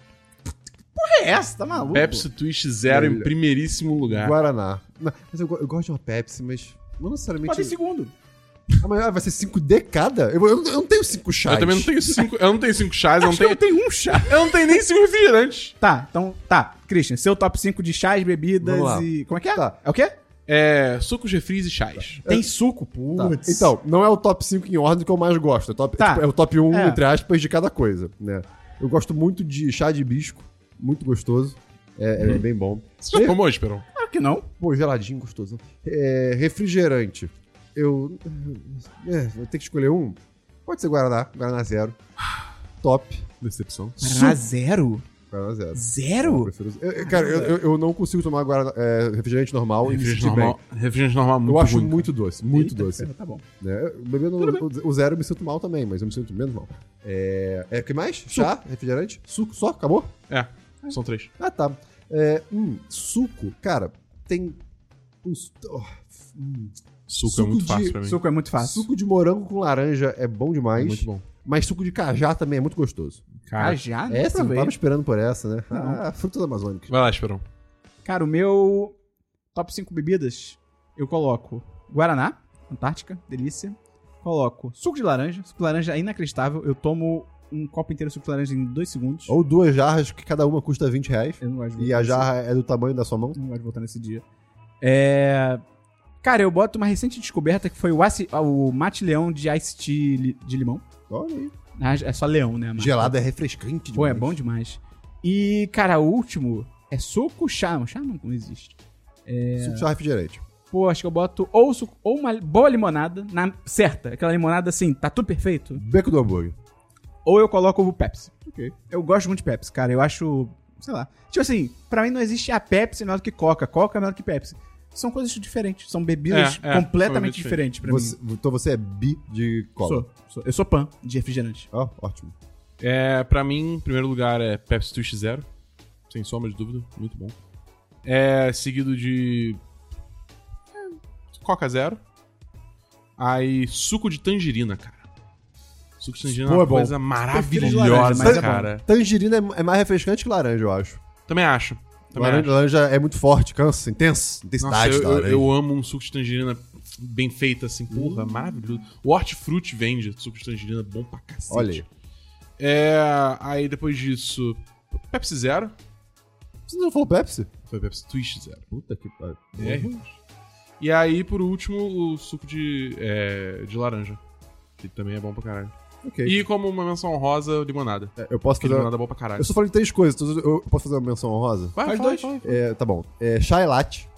É essa, tá maluco? Pepsi Twist Zero em Olha. primeiríssimo lugar. Guaraná. Não, mas eu, go- eu gosto de uma Pepsi, mas não necessariamente. Pode ir segundo. Ah, mas ah, vai ser 5D cada? Eu, eu, não- eu não tenho 5 chás. Eu também não tenho cinco. Eu não tenho cinco chás, eu não Acho que tenho. eu tenho um chá. Eu não tenho nem cinco refrigerantes. Tá, então, tá. Christian, seu top 5 de chás, bebidas Vamos lá. e... Como é que é? Tá. É o quê? É. Sucos, refris e chás. Tem suco, Tá. putz. Então, não é o top 5 em ordem que eu mais gosto. É, top, Tá. tipo, é o top 1, É. entre aspas, de cada coisa, né? Eu gosto muito de chá de hibisco. Muito gostoso. É, é bem bom. Você já tomou, Esperão? Claro que não. Pô, geladinho, gostoso. É, refrigerante. Eu. É, vou ter que escolher um. Pode ser Guaraná. Guaraná zero. Top. Decepção. Guaraná zero? Guaraná zero. Eu Zero? prefiro- eu- eu- cara, eu, eu- eu não consigo tomar Guaraná, é, refrigerante normal e me Refrigerante sentir normal, refrigerante normal é bem. muito Eu acho ruim. muito doce, muito Eita, doce. Tá bom. Né? Bebendo o, o zero eu me sinto mal também, mas eu me sinto menos mal. É. É, o que mais? Chá? Refrigerante? Suco? Só? Acabou? É, são três. Ah, tá. É, hum, suco, cara, tem. uns- oh, hum, Suco, Suco é muito de- fácil pra mim. Suco é muito fácil. Suco de morango com laranja é bom é demais. muito bom. Mas suco de cajá também é muito gostoso. Cara, Ah, já? Não Essa, eu provei. tava esperando por essa, né? Não. Ah, frutas amazônicas. vai lá, Esperão. Cara, o meu top 5 bebidas, eu coloco Guaraná, Antártica, delícia. Coloco suco de laranja. Suco de laranja é inacreditável. Eu tomo um copo inteiro de suco de laranja em 2 segundos. Ou duas jarras que cada uma custa 20 reais. Eu não gosto de E a jarra é do tamanho da sua mão. Não gosto de voltar nesse dia. É... Cara, eu boto uma recente descoberta que foi o, aci- o mate leão de ice tea li- de limão. Olha aí. Ah, É só leão, né? mate? Gelado é refrescante Pô, é demais. bom demais. E, cara, o último é suco chá. Chá não, não existe. Suco de chá refrigerante. Pô, acho que eu boto ou, suco, ou uma boa limonada, na certa. Aquela limonada assim, tá tudo perfeito. Beco do hambúrguer. Ou eu coloco o Pepsi. Eu gosto muito de Pepsi, cara. Eu acho. Sei lá. Tipo assim, pra mim não existe a Pepsi melhor do que Coca. Coca é melhor do que Pepsi. São coisas diferentes. São bebidas É, é, completamente diferentes pra Você- mim. então você é bi de cola. Sou, sou. Eu sou pan de refrigerante. Ó, ótimo. É, pra mim, em primeiro lugar é Pepsi Twist Zero. Sem sombra de dúvida, muito bom. É seguido de. é, Coca Zero. Aí, suco de tangerina, cara. Suco de tangerina Pô, é uma é bom. coisa maravilhosa, laranja, mas é cara. Tangerina é é mais refrescante que laranja, eu acho. Também acho. Laranja, laranja é muito forte, cansa, intenso, Nossa, intensidade eu, da eu, laranja. eu amo um suco de tangerina bem feito, assim. Porra, Hum. maravilhoso. O Hortifruti vende suco de tangerina bom pra cacete. Olha aí. É, aí depois disso, Pepsi Zero. Você não falou Pepsi? Foi Pepsi Twist Zero. Puta que pariu. É. E aí, por último, o suco de, é, de laranja. Que também é bom pra caralho. Ok. E como uma menção honrosa, limonada. É, Eu posso fazer. limonada bom pra caralho. Eu só falei três coisas, então eu posso fazer uma menção honrosa? Vai, Faz dois. fala. É, tá bom. É chai latte,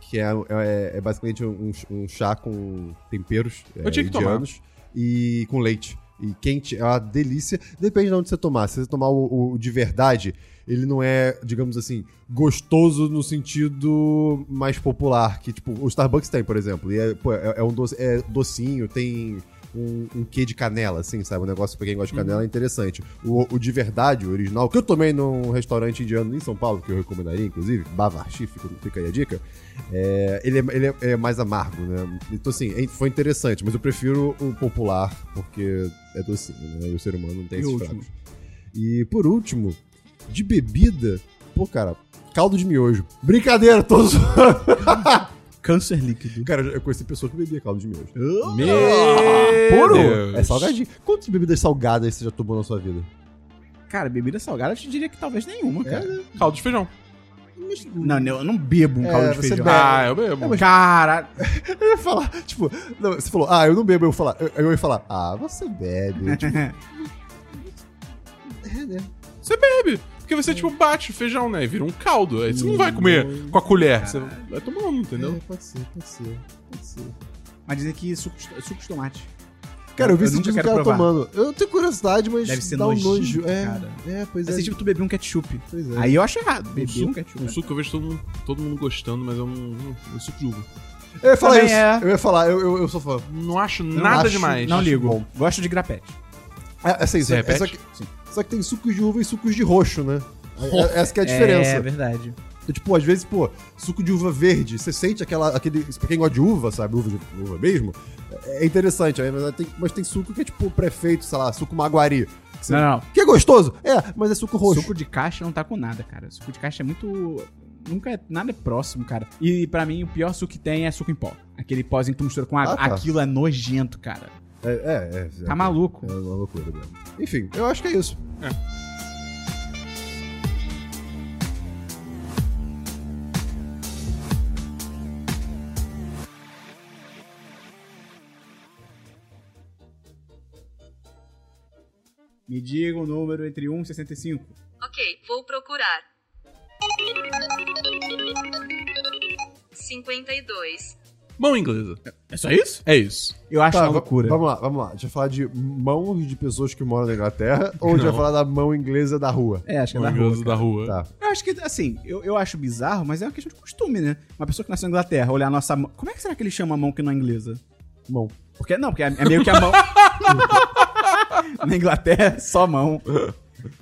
que é, é, é basicamente um, um chá com temperos é, Eu tinha que tomar. indianos e com leite. E quente, é uma delícia. Depende de onde você tomar. Se você tomar o, o de verdade, ele não é, digamos assim, gostoso no sentido mais popular. Que, tipo, o Starbucks tem, por exemplo. E é, pô, é, é um doce, é docinho, tem um, um quê de canela, assim, sabe? Um negócio pra quem gosta de canela é interessante. O, o de verdade, o original, que eu tomei num restaurante indiano em São Paulo, que eu recomendaria, inclusive, Bavarchi, fica, fica aí a dica. É, ele é, ele é- é mais amargo, né? Então, assim, é- foi interessante, mas eu prefiro o popular, porque é docinho, né? E o ser humano não tem E esses fracos. E por último, de bebida, pô, cara, caldo de miojo. Brincadeira, todos. (laughs) Câncer líquido. cara, eu conheci pessoa que bebia caldo de miojo. Meu Puro! Deus. É salgadinho. Quantas bebidas salgadas você já tomou na sua vida? Cara, bebida salgada eu te diria que talvez nenhuma, cara. Caldo de feijão. Não, não, eu não bebo um É, caldo de feijão. bebe. Ah, eu bebo. Cara, (laughs) Eu ia falar, tipo, não, você falou, ah, eu não bebo, eu ia falar, eu, eu ia falar, ah, você bebe. Tipo, (laughs) é, né? Você bebe. Porque você, tipo, bate o feijão, né? E vira um caldo. Aí você não vai comer com a colher. Você vai tomando, entendeu? É, pode ser, pode ser, pode ser. mas dizem que suco, suco de tomate. Cara, eu vi Eu esse tipo cara provar. tomando. Eu tenho curiosidade, mas Deve ser dá um nojo. É, cara. é, pois é. Assim, tipo, tu beber um ketchup. Pois é. Aí eu acho errado. Um Beber um suco, ketchup. um suco que eu vejo todo mundo, todo mundo gostando, mas eu não. não eu suco de uva. Eu ia falar Também isso. é. Eu ia falar, eu, eu, eu sou fã. Não acho não nada acho- demais. Não ligo. bom. Gosto de grapete. É, assim, Você só, é, só, que, só que tem sucos de uva e sucos de roxo, né? É- (laughs) Essa que é a diferença. É verdade. Então, tipo, às vezes, pô, suco de uva verde, você sente aquela, aquele. Pra quem gosta de uva, sabe? Uva, de, uva mesmo, é interessante. Mas, tem, mas tem suco que é tipo prefeito, sei lá, suco maguari. Que, você- Não, não. que é gostoso? É, mas é suco roxo. Suco de caixa não tá com nada, cara. Suco de caixa é muito. Nunca é. Nada é próximo, cara. E pra mim, o pior suco que tem é suco em pó. Aquele pózinho que tu mistura com água. Ah, tá. Aquilo é nojento, cara. É, é, é. Tá é, maluco. É uma loucura mesmo. Enfim, eu acho que é isso. Me diga um número entre 1 e 65. Ok, vou procurar. 52. Mão inglesa. É só isso? É isso. Eu acho Tá, uma loucura. Vamos lá, vamos lá. Deixa eu falar de mãos de pessoas que moram na Inglaterra (laughs) ou a gente vai falar da mão inglesa da rua? É, acho que é Mão da rua. inglesa da rua. Tá. Eu acho que, assim, eu, eu acho bizarro, mas é uma questão de costume, né? Uma pessoa que nasceu na Inglaterra, olhar a nossa mão. Como é que será que ele chama a mão que não é inglesa? Mão. Porque, não, porque é, é meio que a mão. (laughs) na Inglaterra é só mão.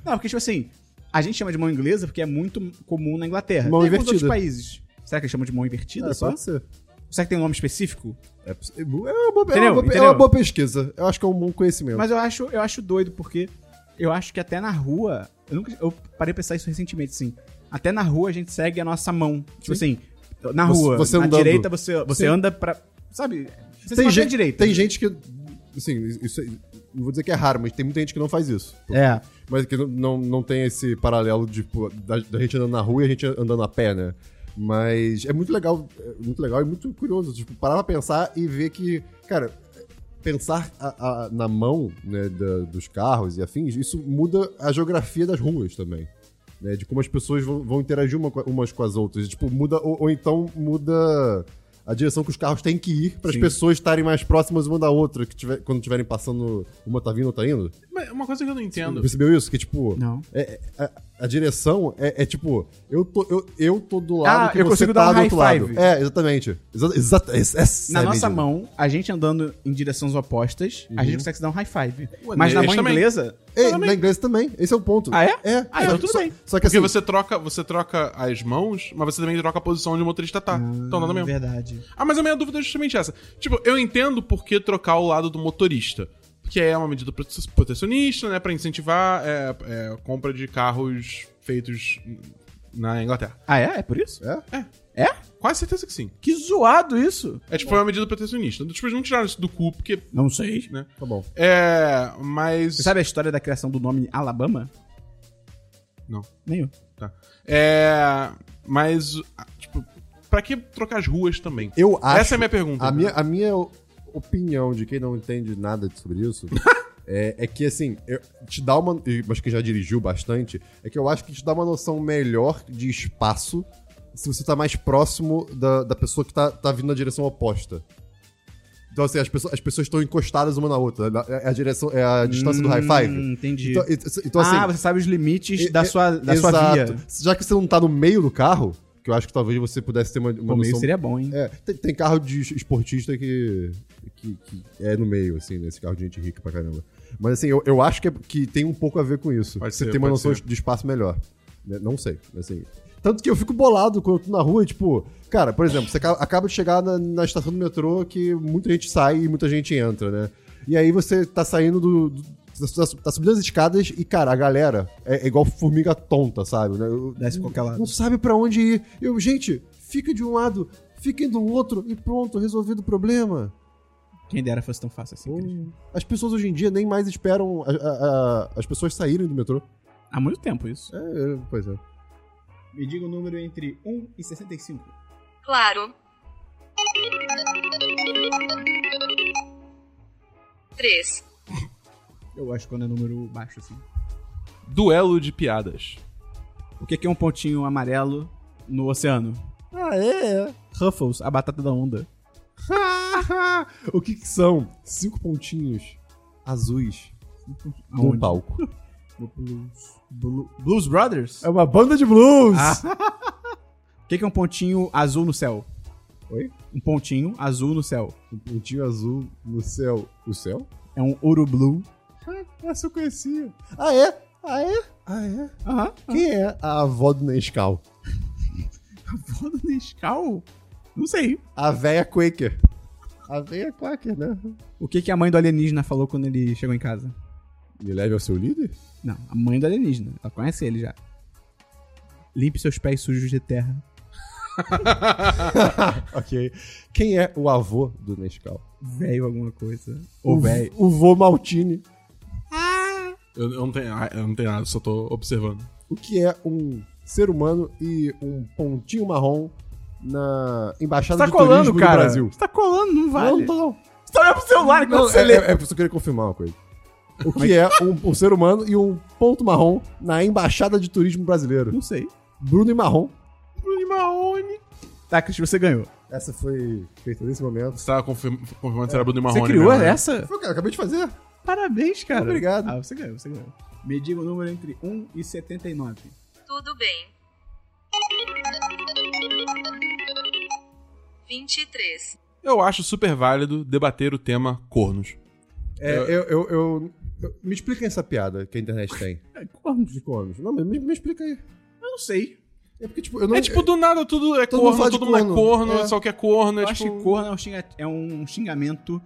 Não, porque, tipo assim, a gente chama de mão inglesa porque é muito comum na Inglaterra. Mão invertida. outros países. Será que eles chamam de mão invertida É, só? pode ser. Será que tem um nome específico? É, é uma boa, é uma boa- é uma boa pesquisa. Eu acho que é um bom conhecimento. Mas eu acho, eu acho doido, porque eu acho que até na rua. Eu, nunca, eu parei pra pensar isso recentemente, assim. Até na rua a gente segue a nossa mão. Tipo assim, na Você- rua, você na andando. direita você, você Sim. anda pra. Sabe? Você tem, gente, direita. tem gente que. Assim, isso, não vou dizer que é raro, mas tem muita gente que não faz isso. É. Mas que não, não, não tem esse paralelo de, tipo, da, da gente andando na rua e a gente andando a pé, né? Mas é muito legal, é muito legal e muito curioso. Tipo, parar pra pensar e ver que, cara, pensar a- a- na mão né, da- dos carros e afins, isso muda a geografia das ruas também. Né, de como as pessoas vão, vão interagir uma umas com as outras. Tipo, muda, ou, ou então muda a direção que os carros têm que ir para as pessoas estarem mais próximas uma da outra, que tiver, quando estiverem passando, uma tá vindo, outra indo. Mas uma coisa que eu não entendo. Percebeu isso? Que, tipo, Não. é- é- a, a direção é, é tipo, eu tô, eu, eu tô do lado Ah, que eu você consigo tá dar um do outro high lado. five. É, exatamente. Exa exata, essa essa Na é a nossa medida. mão, a gente andando em direções opostas, a gente consegue se dar um high five. Ué, Mas na mão também. inglesa. Ei, na inglês também. Esse é o ponto. Ah, é? É. Ah, então tudo só- bem. Só que Porque assim, você troca, você troca as mãos, mas você também troca a posição onde o motorista tá. então nada mesmo. Verdade. Ah, mas a minha dúvida é justamente essa. Tipo, eu entendo por que trocar o lado do motorista. Porque é uma medida prote- protecionista, né? Pra incentivar é, é, a compra de carros feitos na Inglaterra. Ah, é? É por isso? É? É? Quase certeza que sim. Que zoado isso. É tipo, foi uma medida protecionista. Tipo, eles não tiraram isso do cu, porque. Não sei. Né? Tá bom. É. Mas. Você sabe a história da criação do nome Alabama? Não. Nem eu. Tá. É. Mas. Tipo, pra que trocar as ruas também? Eu acho. Essa é a minha pergunta. A minha, a minha opinião de quem não entende nada sobre isso (laughs) é, é que, assim, eu- te dá uma. Mas que já dirigiu bastante, é que eu acho que te dá uma noção melhor de espaço se você tá mais próximo da, da pessoa que tá, tá vindo na direção oposta. Então, assim, as pessoas as pessoas estão encostadas uma na outra. É a direção, é a distância do high five. Hum, entendi. Então, então, assim. ah, você sabe os limites e- da sua, da sua exato. via. Já que você não tá no meio do carro, que eu acho que talvez você pudesse ter uma, uma Pô, meio noção seria bom, hein? é, tem, tem carro de esportista que, que, que é no meio, assim, nesse carro de gente rica pra caramba. Mas assim, eu, eu acho que, é- que tem um pouco a ver com isso. Pode você ser, tem uma noção ser. de espaço melhor. Né? Não sei, assim. Tanto que eu fico bolado quando eu tô na rua e, tipo, cara, por exemplo, você aca- acaba de chegar na, na estação do metrô que muita gente sai e muita gente entra, né? E aí você tá saindo do. do- tá, tá subindo as escadas e, cara, a galera é, é igual formiga tonta, sabe? né? Eu- Desce pra qualquer lado. não sabe pra onde ir. Eu, gente, fica de um lado, fiquem do outro e pronto, resolvido o problema. Quem dera fosse tão fácil assim. Cris. As pessoas hoje em dia nem mais esperam a- a- a- as pessoas saírem do metrô. Há muito tempo isso. É, é, pois é. Me diga o número entre 1 e 65. Claro. 3. Eu acho quando é número baixo, assim. Duelo de piadas. O que que é um pontinho amarelo no oceano? Ah, é? Ruffles, a batata da onda. (laughs) o que, que são? Cinco pontinhos azuis num Aonde? palco. Blues. Blu- Blues Brothers? É uma banda de blues! (laughs) O que que é um pontinho azul no céu? Oi? Um pontinho azul no céu. Um pontinho azul no céu. O céu? É um urublu. Essa eu conhecia. Ah, é? Ah, é? Ah, é? Aham. Quem é a avó do Nescau? (laughs) Avó do Nescau? Não sei. A véia Quaker. A véia Quaker, né? O que que a mãe do alienígena falou quando ele chegou em casa? Me leve ao seu líder? Não, a mãe do alienígena. Ela conhece ele já. Limpe seus pés sujos de terra. (laughs) ok. Quem é o avô do Nescau? Velho alguma coisa. Ou o, velho. o vô Maltini. Eu, eu não tenho, eu não tenho nada, só tô observando. O que é um ser humano e um pontinho marrom na Embaixada tá de colando, Turismo cara. do Brasil? Você tá colando, não vale. Não, não. Você tá olhando pro celular enquanto Não, você é, lê. é, é porque eu só queria confirmar uma coisa. O que é um, um ser humano e um ponto marrom na Embaixada de Turismo Brasileiro? Não sei. Bruno e Marrom. Bruno Marrone. Tá, Cris, você ganhou. Essa foi feita nesse momento. Você tava confirm- confirmando se era Bruno e Marrone. Você criou mesmo, né? essa? Foi, cara, acabei de fazer. Parabéns, cara. Obrigado. Ah, você ganhou, você ganhou. Me diga o número entre 1 e 79. Tudo bem. 23. Eu acho super válido debater o tema cornos. É, eu, eu, eu- eu- Me explica essa piada que a internet tem. (laughs) É, cornos. De cornos. Não, mas me, me explica aí. Eu não sei. É porque, tipo, eu não. É tipo, do nada tudo é Todo mundo corno, de todo mundo é corno. corno, É. só que é corno, é Eu acho tipo... que corno é um, é um xingamento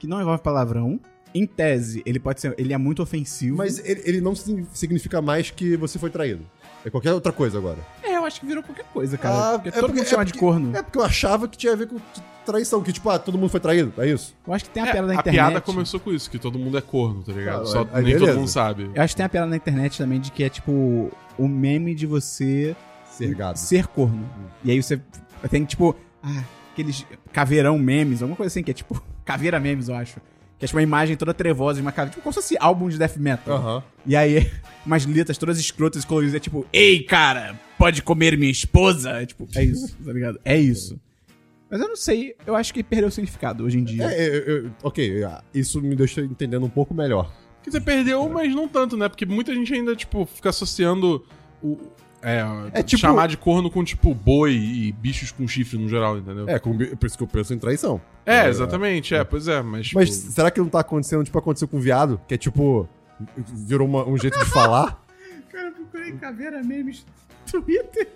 que não envolve palavrão. Em tese, ele pode ser. Ele é muito ofensivo. Mas ele, ele não signi- significa mais que você foi traído. É qualquer outra coisa agora. É, eu acho que virou qualquer coisa, cara. Ah, porque é todo porque- mundo chama é de porque- corno. É porque eu achava que tinha a ver com traição. Que, tipo, ah, todo mundo foi traído. É isso. Eu acho que tem a É, piada na a internet. piada começou com isso, que todo mundo é corno, tá ligado? Ah, Só nem beleza. todo mundo sabe. Eu acho que tem a piada na internet também de que é tipo o meme de você Ser gado. ser corno. E aí você tem tipo, ah, aqueles caveirão memes, alguma coisa assim, que é tipo, (laughs) caveira memes, eu acho. Que é tipo uma imagem toda trevosa de uma caveira, tipo como se fosse álbum de death metal. Aham. E aí, (laughs) umas letras todas escrotas e coloridas, é tipo, ei, cara, pode comer minha esposa? É tipo, é isso, tá ligado? É isso. Mas eu não sei, eu acho que perdeu o significado hoje em dia. É, eu- eu- ok, ah, isso me deixa entendendo um pouco melhor. Que você perdeu, mas não tanto, né? Porque muita gente ainda, tipo, fica associando o. É, É tipo- chamar de corno com, tipo, boi e bichos com chifre no geral, entendeu? É, com- por isso que eu penso em traição. É, exatamente, é, pois é, mas. Mas tipo, será que não tá acontecendo, tipo, aconteceu com viado? Que é tipo. Virou uma- um jeito de falar? (laughs) Cara, eu procurei caveira memes no Twitter.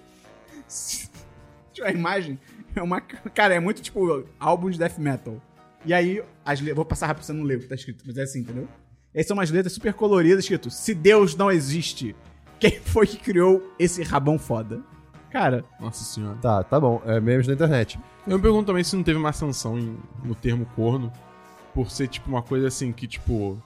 Tipo, (laughs) a imagem é uma. Cara, é muito tipo álbum de death metal. E aí, as le- vou passar rápido pra você não ler o que tá escrito, mas é assim, entendeu? Essas são umas letras super coloridas escrito: Se Deus não existe, quem foi que criou esse rabão foda? Cara, Nossa senhora. Tá, tá bom. É memes na internet. Eu me pergunto também se não teve uma ascensão em- no termo corno, por ser tipo uma coisa assim que, tipo,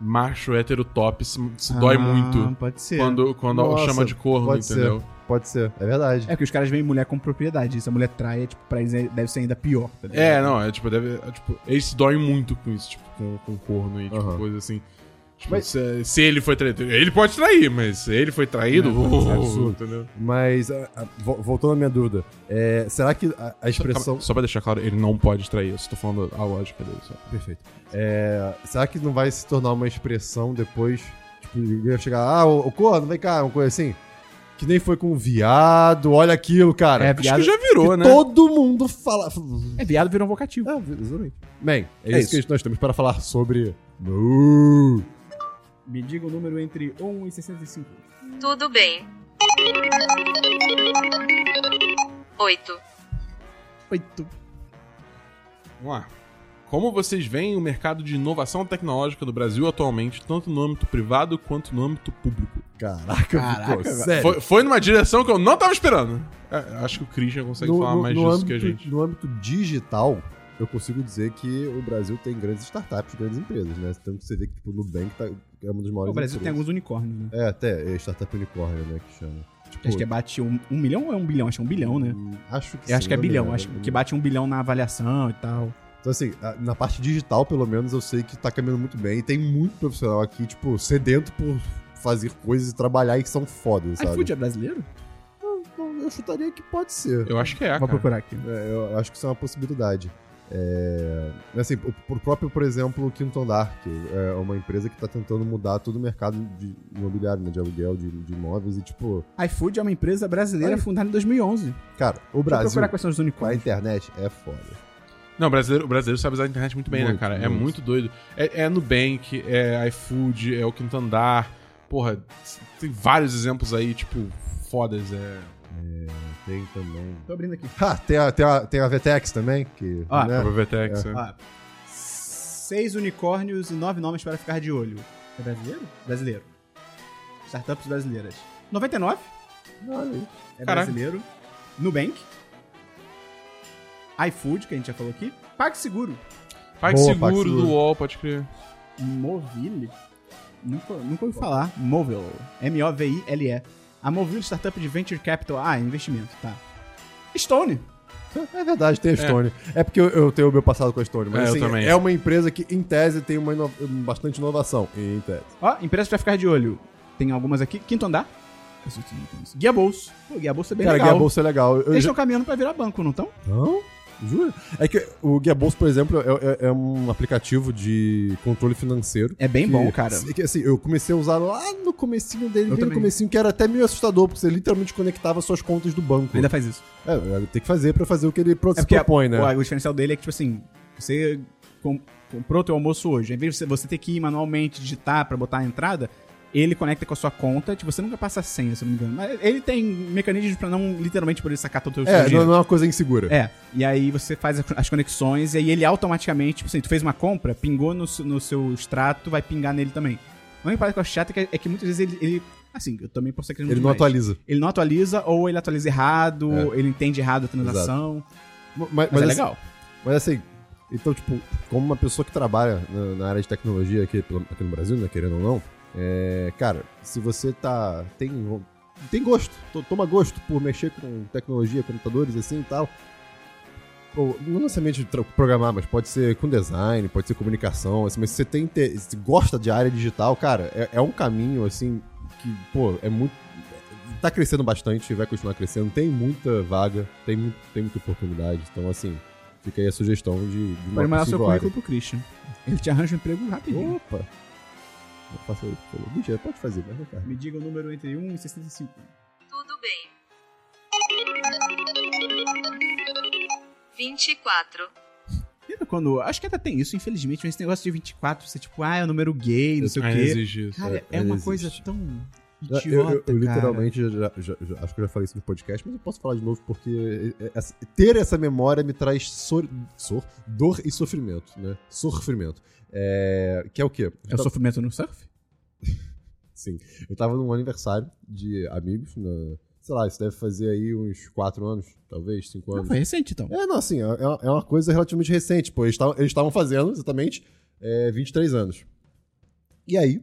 macho hétero top se, se dói ah, muito Pode ser. quando, quando Nossa, chama de corno, pode entendeu? Pode ser, é verdade. É que os caras veem mulher com propriedade. Se a mulher trai, é, tipo, pra eles é- deve ser ainda pior. tá ligado? É, não, é tipo, deve, é, tipo, eles se doem muito com isso, tipo, com, com corno e tipo, Aham. coisa assim. Tipo, Mas- se, se ele foi traído, ele pode trair, mas se ele foi traído, É, uh, (laughs) é absurdo. entendeu? Mas, ah, ah, vo- voltando à minha dúvida, é, será que a, a expressão. Calma, Só pra deixar claro, ele não pode trair, eu só tô falando a lógica dele. Só. Perfeito. É, será que não vai se tornar uma expressão depois? Tipo, alguém vai chegar, ah, o, o corno, vem cá, uma coisa assim. Que nem foi com viado, olha aquilo, cara. É, Acho viado, que já virou, Que né? Todo mundo fala. é viado virou um vocativo. É, exatamente. Bem, é, É isso, isso. que nós temos para falar sobre. No. Me diga o número entre 1 e 65. Tudo bem. 8. 8. Vamos lá. Como vocês veem o mercado de inovação tecnológica do Brasil atualmente, tanto no âmbito privado quanto no âmbito público? Caraca, Caraca, sério. Foi, foi numa direção que eu não tava esperando. É, acho que o Christian consegue falar mais disso âmbito, que a gente. no âmbito digital, eu consigo dizer que o Brasil tem grandes startups, grandes empresas, né? Tanto que você vê que tipo, o Nubank tá, é uma das maiores O Brasil tem empresas. alguns unicórnios, né? É, até é startup unicórnio, né, que chama. Tipo, Acho que é bate um, um milhão ou é um bilhão? Acho que é um bilhão, né? hum, Acho que Eu acho sim, que é bilhão. Acho que bate um bilhão na avaliação e tal. Então, assim, a- na parte digital, pelo menos, eu sei que tá caminhando muito bem. E tem muito profissional aqui, tipo, sedento por fazer coisas e trabalhar e que são fodas, sabe? iFood é brasileiro? Então, eu chutaria que pode ser. Eu acho que é, Vou cara. procurar aqui. É, eu acho que isso é uma possibilidade. É, assim, o, o próprio, por exemplo, o Quinto Andar, que é uma empresa que está tentando mudar todo o mercado de imobiliário, né, de aluguel, de, de imóveis. E, tipo, iFood é uma empresa brasileira Ai. fundada em 2011. cara, o Brasil procurar quais são os com a unicórnios. internet é foda. Não, o brasileiro, o brasileiro sabe usar a internet muito bem, né, Muito, cara? É muito. muito doido. É, é Nubank, é iFood, é o Quinto Andar. Porra, tem vários exemplos aí, tipo, fodas. É... Tem também. Tô abrindo aqui. Ah, tem a, tem a, tem a VTEX também, que. Ah, né? Prova Vetex, é. Ó, seis unicórnios e nove nomes para ficar de olho. É brasileiro? Brasileiro. Startups brasileiras. 99 Olha aí. é Caraca. brasileiro. Nubank. iFood, que a gente já falou aqui. PagSeguro. PagSeguro Boa, PagSeguro. do UOL, pode crer. Movile. Nunca, nunca ouvi falar. Movile. M-O-V-I-L-E. A Movile Startup de Venture Capital. Ah, investimento, tá. Stone. É verdade, tem a Stone. É, porque eu, eu tenho o meu passado com a Stone, mas É, assim, também. é uma empresa que, em tese, tem uma ino- bastante inovação. Em tese. Ó, empresa pra ficar de olho. Tem algumas aqui. Quinto andar. Guia Bolso. Pô, Guia Bolso é bem Cara, legal. Guia Bolsa é legal. Eu, Eles já- estão caminhando pra virar banco, não estão? Não? Jura? É que o Guia Bolsa, por exemplo, é, é- é um aplicativo de controle financeiro. É bem que- bom, cara. que, assim, eu comecei a usar lá no comecinho dele, Eu bem no comecinho, que era até meio assustador, porque você literalmente conectava suas contas do banco. Ainda faz isso. É, tem que fazer pra fazer o que ele É propõe, né? o, o diferencial dele é que, tipo assim, você com- comprou teu almoço hoje, ao invés de você, você ter que ir manualmente digitar pra botar a entrada, ele conecta com a sua conta, tipo, você nunca passa a senha, se não me engano. Mas ele tem mecanismos pra não literalmente poder sacar todo o teu É, não, dinheiro. não é uma coisa insegura. É, e aí você faz as- conexões e aí ele automaticamente, tipo assim, tu fez uma compra, pingou no, no seu extrato, vai pingar nele também. A única parada que eu acho chata é que, é que muitas vezes ele, ele- assim, eu também posso que Ele não atualiza. Ele não atualiza ou ele atualiza errado, É. ele entende errado a transação. Mas, Mas, mas é assim, legal. Mas assim, então, tipo, como uma pessoa que trabalha na, na área de tecnologia aqui, aqui no Brasil, né, querendo ou não, é, cara, se você tá. tem, tem gosto, to- toma gosto por mexer com tecnologia, computadores assim e tal. Ou, não necessariamente programar, mas pode ser com design, pode ser comunicação, assim, mas se você tem te- se gosta de área digital, cara, é, é um caminho assim que, pô, é muito. Tá crescendo bastante, vai continuar crescendo, tem muita vaga, tem, tem muita oportunidade. Então, assim, fica aí a sugestão de, de Pode mandar seu currículo pro Christian. Ele te arranja um emprego rapidinho. Opa! Eu faço isso, por favor. Mentira, pode fazer, mas não faz. Me diga o número entre 1 e 65. Tudo bem. 24. Lembra quando. Acho que ainda tem isso, infelizmente, mas esse negócio de 24, você tipo, ah, é o número gay, não sei o Ainda quê. existe isso. Cara, É, é uma ainda coisa existe. tão idiota, eu, eu, cara. literalmente, já, já- já- acho que eu já falei isso no podcast, mas eu posso falar de novo porque é- é- essa- ter essa memória me traz sor- sor- dor e sofrimento, né? Sofrimento. É, que é o quê? É o sofrimento no surf? (laughs) Sim. Eu tava num aniversário de amigos na sei lá, isso deve fazer aí uns 4 anos, talvez, 5 Não, anos. foi recente, então. É, não, assim, é, é- é uma coisa relativamente recente, pô. Eles estavam eles estavam fazendo exatamente é, 23 anos. E aí,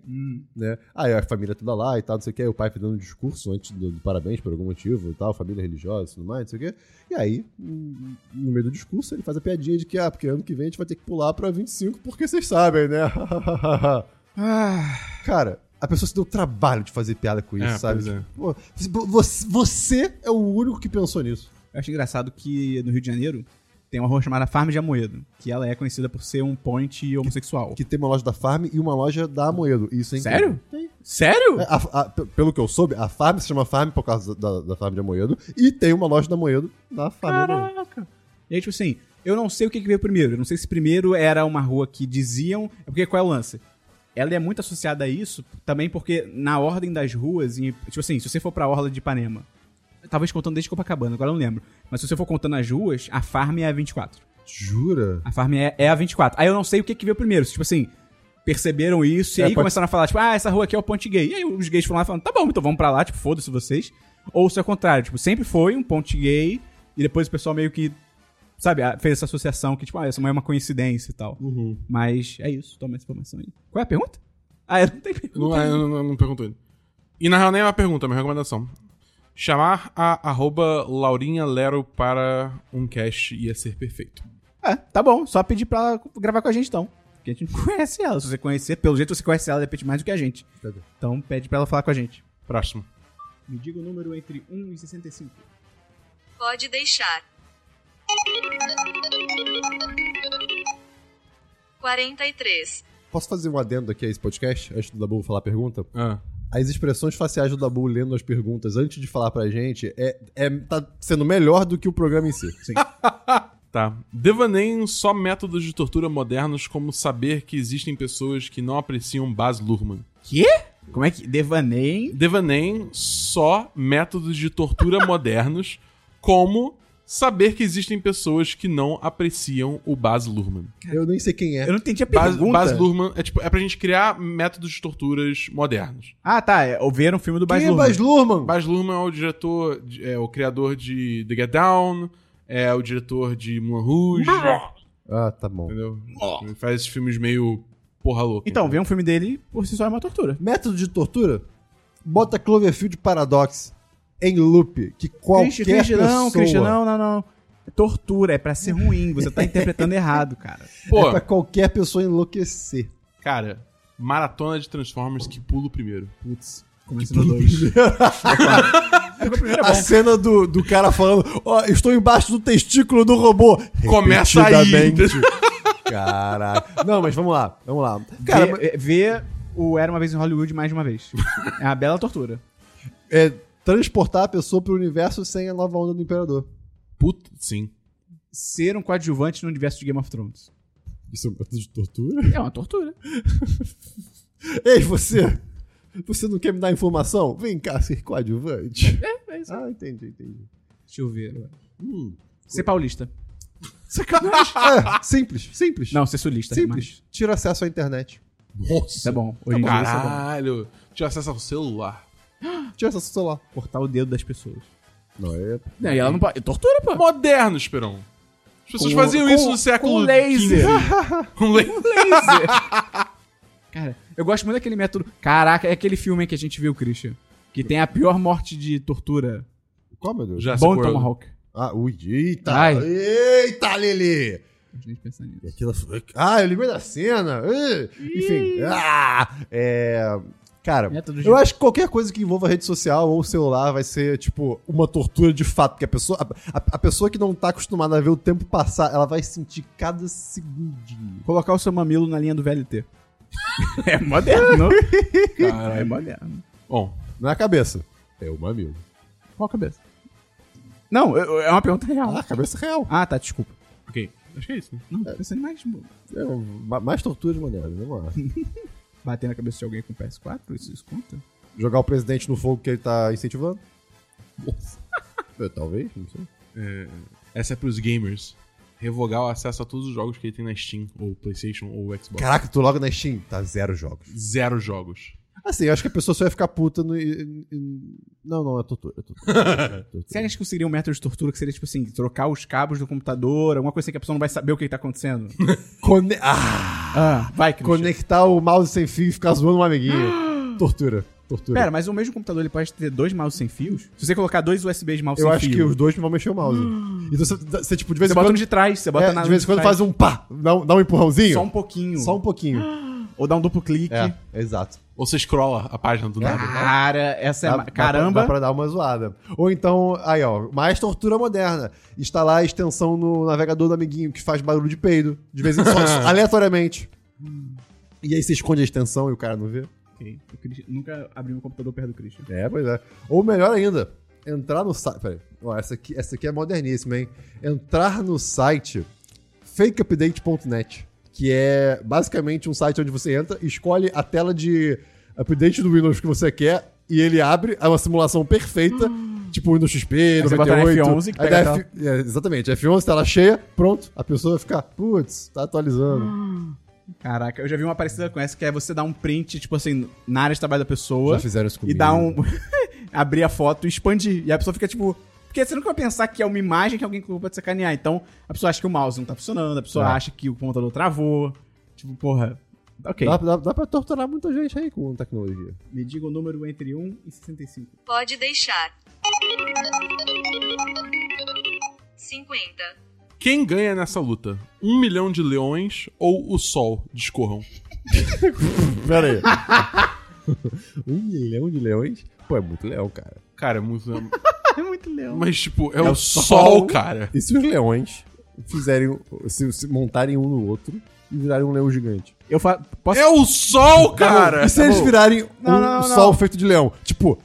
né? Aí a família toda lá e tal, não sei o que, o pai dando um discurso antes do, do parabéns por algum motivo e tal, família religiosa e tudo mais, não sei o que. E aí, hum, no meio do discurso, ele faz a piadinha de que, ah, porque ano que vem a gente vai ter que pular pra 25, porque vocês sabem, né? (laughs) Cara, a pessoa se deu trabalho de fazer piada com isso, É, sabe? pois é. Pô, você, você é o único que pensou nisso. eu acho engraçado que no Rio de Janeiro tem uma rua chamada Farm de Amoedo, que ela é conhecida por ser um point homossexual. Que tem uma loja da Farm e uma loja da Amoedo. Isso é. Sério? Tem. Sério? É, a- a- pelo que eu soube, a Farm se chama Farm por causa da, da Farm de Amoedo. E tem uma loja da Amoedo na Farm. Caraca. E aí, tipo assim, eu não sei o que, que veio primeiro. Eu não sei se primeiro era uma rua que diziam. É porque qual é o lance? Ela é muito associada a isso também porque na ordem das ruas, em- tipo assim, se você for pra Orla de Ipanema, talvez contando desde Copacabana, agora eu não lembro. Mas se você for contando as ruas, a Farm é a 24. Jura? A Farm é, é a 24. Aí eu não sei o que, que veio primeiro. Tipo assim, perceberam isso e É, aí pode- começaram a falar, tipo, ah, essa rua aqui é o ponte gay. E aí os gays foram lá falando, tá bom, então vamos pra lá, tipo, foda-se vocês. Ou se é o contrário, tipo, sempre foi um ponte gay e depois o pessoal meio que, sabe, fez essa associação que, tipo, ah, essa não é uma coincidência e tal. Uhum. Mas é isso, toma essa informação aí. Qual é a pergunta? Ah, eu não tenho pergunta. Não, é, eu não, não pergunto ainda. E na real nem é uma pergunta, é uma recomendação. Chamar a arroba Laurinha Lero para um cast ia ser perfeito. É, tá bom, só pedir pra ela gravar com a gente então. Porque a gente não (laughs) conhece ela. Se você conhecer, pelo jeito você conhece ela, de repente, mais do que a gente. Então pede pra ela falar com a gente. Próximo. Me diga o número entre 1 e 65. Pode deixar. 43. Posso fazer um adendo aqui a esse podcast, antes do Dabu falar a pergunta? Ah. As expressões faciais do Dabu lendo as perguntas antes de falar pra gente é, é, tá sendo melhor do que o programa em si. Sim. (laughs) Tá. Devaneiem só métodos de tortura modernos como saber que existem pessoas que não apreciam Baz Luhrmann. Quê? Como é que. Devaneiem. Devaneiem só métodos de tortura (laughs) modernos como saber que existem pessoas que não apreciam o Baz Luhrmann. Eu nem sei quem é. Eu não entendi a Baz, pergunta. Baz Luhrmann é, tipo, é pra gente criar métodos de torturas modernos. Ah, tá. É, ou ver um filme do Baz Quem é Luhrmann. Baz Luhrmann? Baz Luhrmann é o diretor, de- é o criador de The Get Down, é o diretor de Moulin Rouge, Ah, tá bom. entendeu? Ele faz esses filmes meio porra louca. Então, ver um filme dele por si só é uma tortura. Método de tortura? Bota Cloverfield Paradox em loop, que qualquer Christian, pessoa... não, Christian, não, não, não. É tortura, é pra ser ruim. Você tá interpretando (laughs) errado, cara. Pô, É pra qualquer pessoa enlouquecer. cara, maratona de Transformers que pula o primeiro. Putz, começa no 2. A cena do, do cara falando, ó, estou embaixo do testículo do robô. Começa aí. Repetidamente. Caraca. Não, mas vamos lá, vamos lá. Cara, mas- Ver, ver o Era Uma Vez em Hollywood mais de uma vez. É uma bela tortura. é transportar a pessoa pro universo sem a nova onda do Imperador. Puta, sim. Ser um coadjuvante no universo de Game of Thrones. Isso é um método de tortura? É uma tortura. (laughs) Ei, você! Você não quer me dar informação? Vem cá, ser coadjuvante. É isso. Ah, entendi, entendi. Deixa eu ver. Hum. Ser paulista. (laughs) É, simples, simples. Não, ser sulista. simples. Tira acesso à internet. Nossa. Mas é bom. Hoje em dia isso é bom. Caralho. Tinha acesso ao celular. Tira acesso ao celular. Cortar o dedo das pessoas. Não, é... Não, e ela não pode. É tortura, pô. Moderno, Esperão. As pessoas Com- faziam com- isso no século (laughs) com laser. Com laser. Cara, eu gosto muito daquele método. Caraca, é aquele filme que a gente viu, Christian. Que tem a pior morte de tortura. Qual, meu Deus? Jurassic Bom. Tomahawk. Ah, ui, eita! Ai. Eita, Lili! A gente nisso. E aquilo. Ah, eu lembrei da cena! Ih, Enfim. Ah, é... Cara, de- eu acho que qualquer coisa que envolva rede social ou celular vai ser, tipo, uma tortura de fato. Porque a pessoa, a, a- pessoa que não tá acostumada a ver o tempo passar, ela vai sentir cada segundinho. Colocar o seu mamilo na linha do VLT. (laughs) é moderno. é Caralho. moderno. Bom, Não é a cabeça. É o mamilo. Qual a cabeça? Não, eu- é uma pergunta real. Ah, a cabeça real. Ah, tá, desculpa. ok. Acho que é isso, né? Não, pensando em mais. É, ma- mais tortura de moderno, vamos (laughs) lá. Bater na cabeça de alguém com PS4, isso, isso conta? Jogar o presidente no fogo que ele tá incentivando? É, (laughs) Talvez, não sei. Essa é pros gamers. Revogar o acesso a todos os jogos que ele tem na Steam, ou PlayStation, ou Xbox. Caraca, tu logo na Steam, tá zero jogos. Zero jogos. Assim, eu acho que a pessoa só ia ficar puta no. Não, não, é tortura. É tortura. (laughs) Você acha que conseguiria um método de tortura que seria, tipo assim, trocar os cabos do computador, alguma coisa assim que a pessoa não vai saber o que tá acontecendo? (laughs) Cone- Ah! Ah, vai, Christian. Conectar o mouse sem fio e ficar zoando um amiguinho. (gasps) tortura. Tortura. Pera, mas o mesmo computador ele pode ter dois mouse sem fios? Se você colocar dois USBs de mouse eu sem acho fio, que os dois vão mexer o mouse. (gasps) Então você, você, tipo, de vez você em bota quando. no de trás, você bota é, na de vez em quando trás. faz um pá, dá um, dá um empurrãozinho. Só um pouquinho. Só um pouquinho. (gasps) Ou dá um duplo clique. É, exato. Ou você scrolla a página do nada. Cara, essa é. Dá- ma- dá Caramba. pra- Dá pra dar uma zoada. Ou então, aí ó, mais tortura moderna. Instalar a extensão no navegador do amiguinho que faz barulho de peido. De vez em quando, (laughs) aleatoriamente. E aí você esconde a extensão e o cara não vê. Ok. Nunca abri um computador perto do Christian. É, pois é. Ou melhor ainda, entrar no site. Peraí. Ó, essa aqui, essa aqui é moderníssima, hein? Entrar no site fakeupdate.net. Que é basicamente um site onde você entra, escolhe a tela de update do Windows que você quer e ele abre, é uma simulação perfeita, tipo Windows XP, bota 98. no F11 que aí pega F- é, exatamente, F11, tela cheia, pronto. A pessoa vai ficar, putz, tá atualizando. Caraca, eu já vi uma parecida com essa, que é você dar um print, tipo assim, na área de trabalho da pessoa. Já fizeram isso e comigo. dar um. (laughs) abrir a foto e expandir. E a pessoa fica tipo. Porque você nunca vai pensar que é uma imagem que alguém colocou pra te sacanear. Então, a pessoa acha que o mouse não tá funcionando, a pessoa É. acha que o computador travou. Tipo, porra. Ok. Dá, dá, dá pra torturar muita gente aí com tecnologia. Me diga o número entre 1 e 65. Pode deixar. 50. Quem ganha nessa luta? Um milhão de leões ou o sol? Discorram. (laughs) Pera aí. (laughs) um milhão de leões? Pô, é muito leão, cara. Cara, é muito. (laughs) É muito leão. Mas, tipo, é, É o, o sol, sol. cara. E se os leões fizerem. Se, se montarem um no outro e virarem um leão gigante? Eu fa... posso. É o sol, cara! e se eles bom. virarem Não, um não, não. sol feito de leão? Tipo,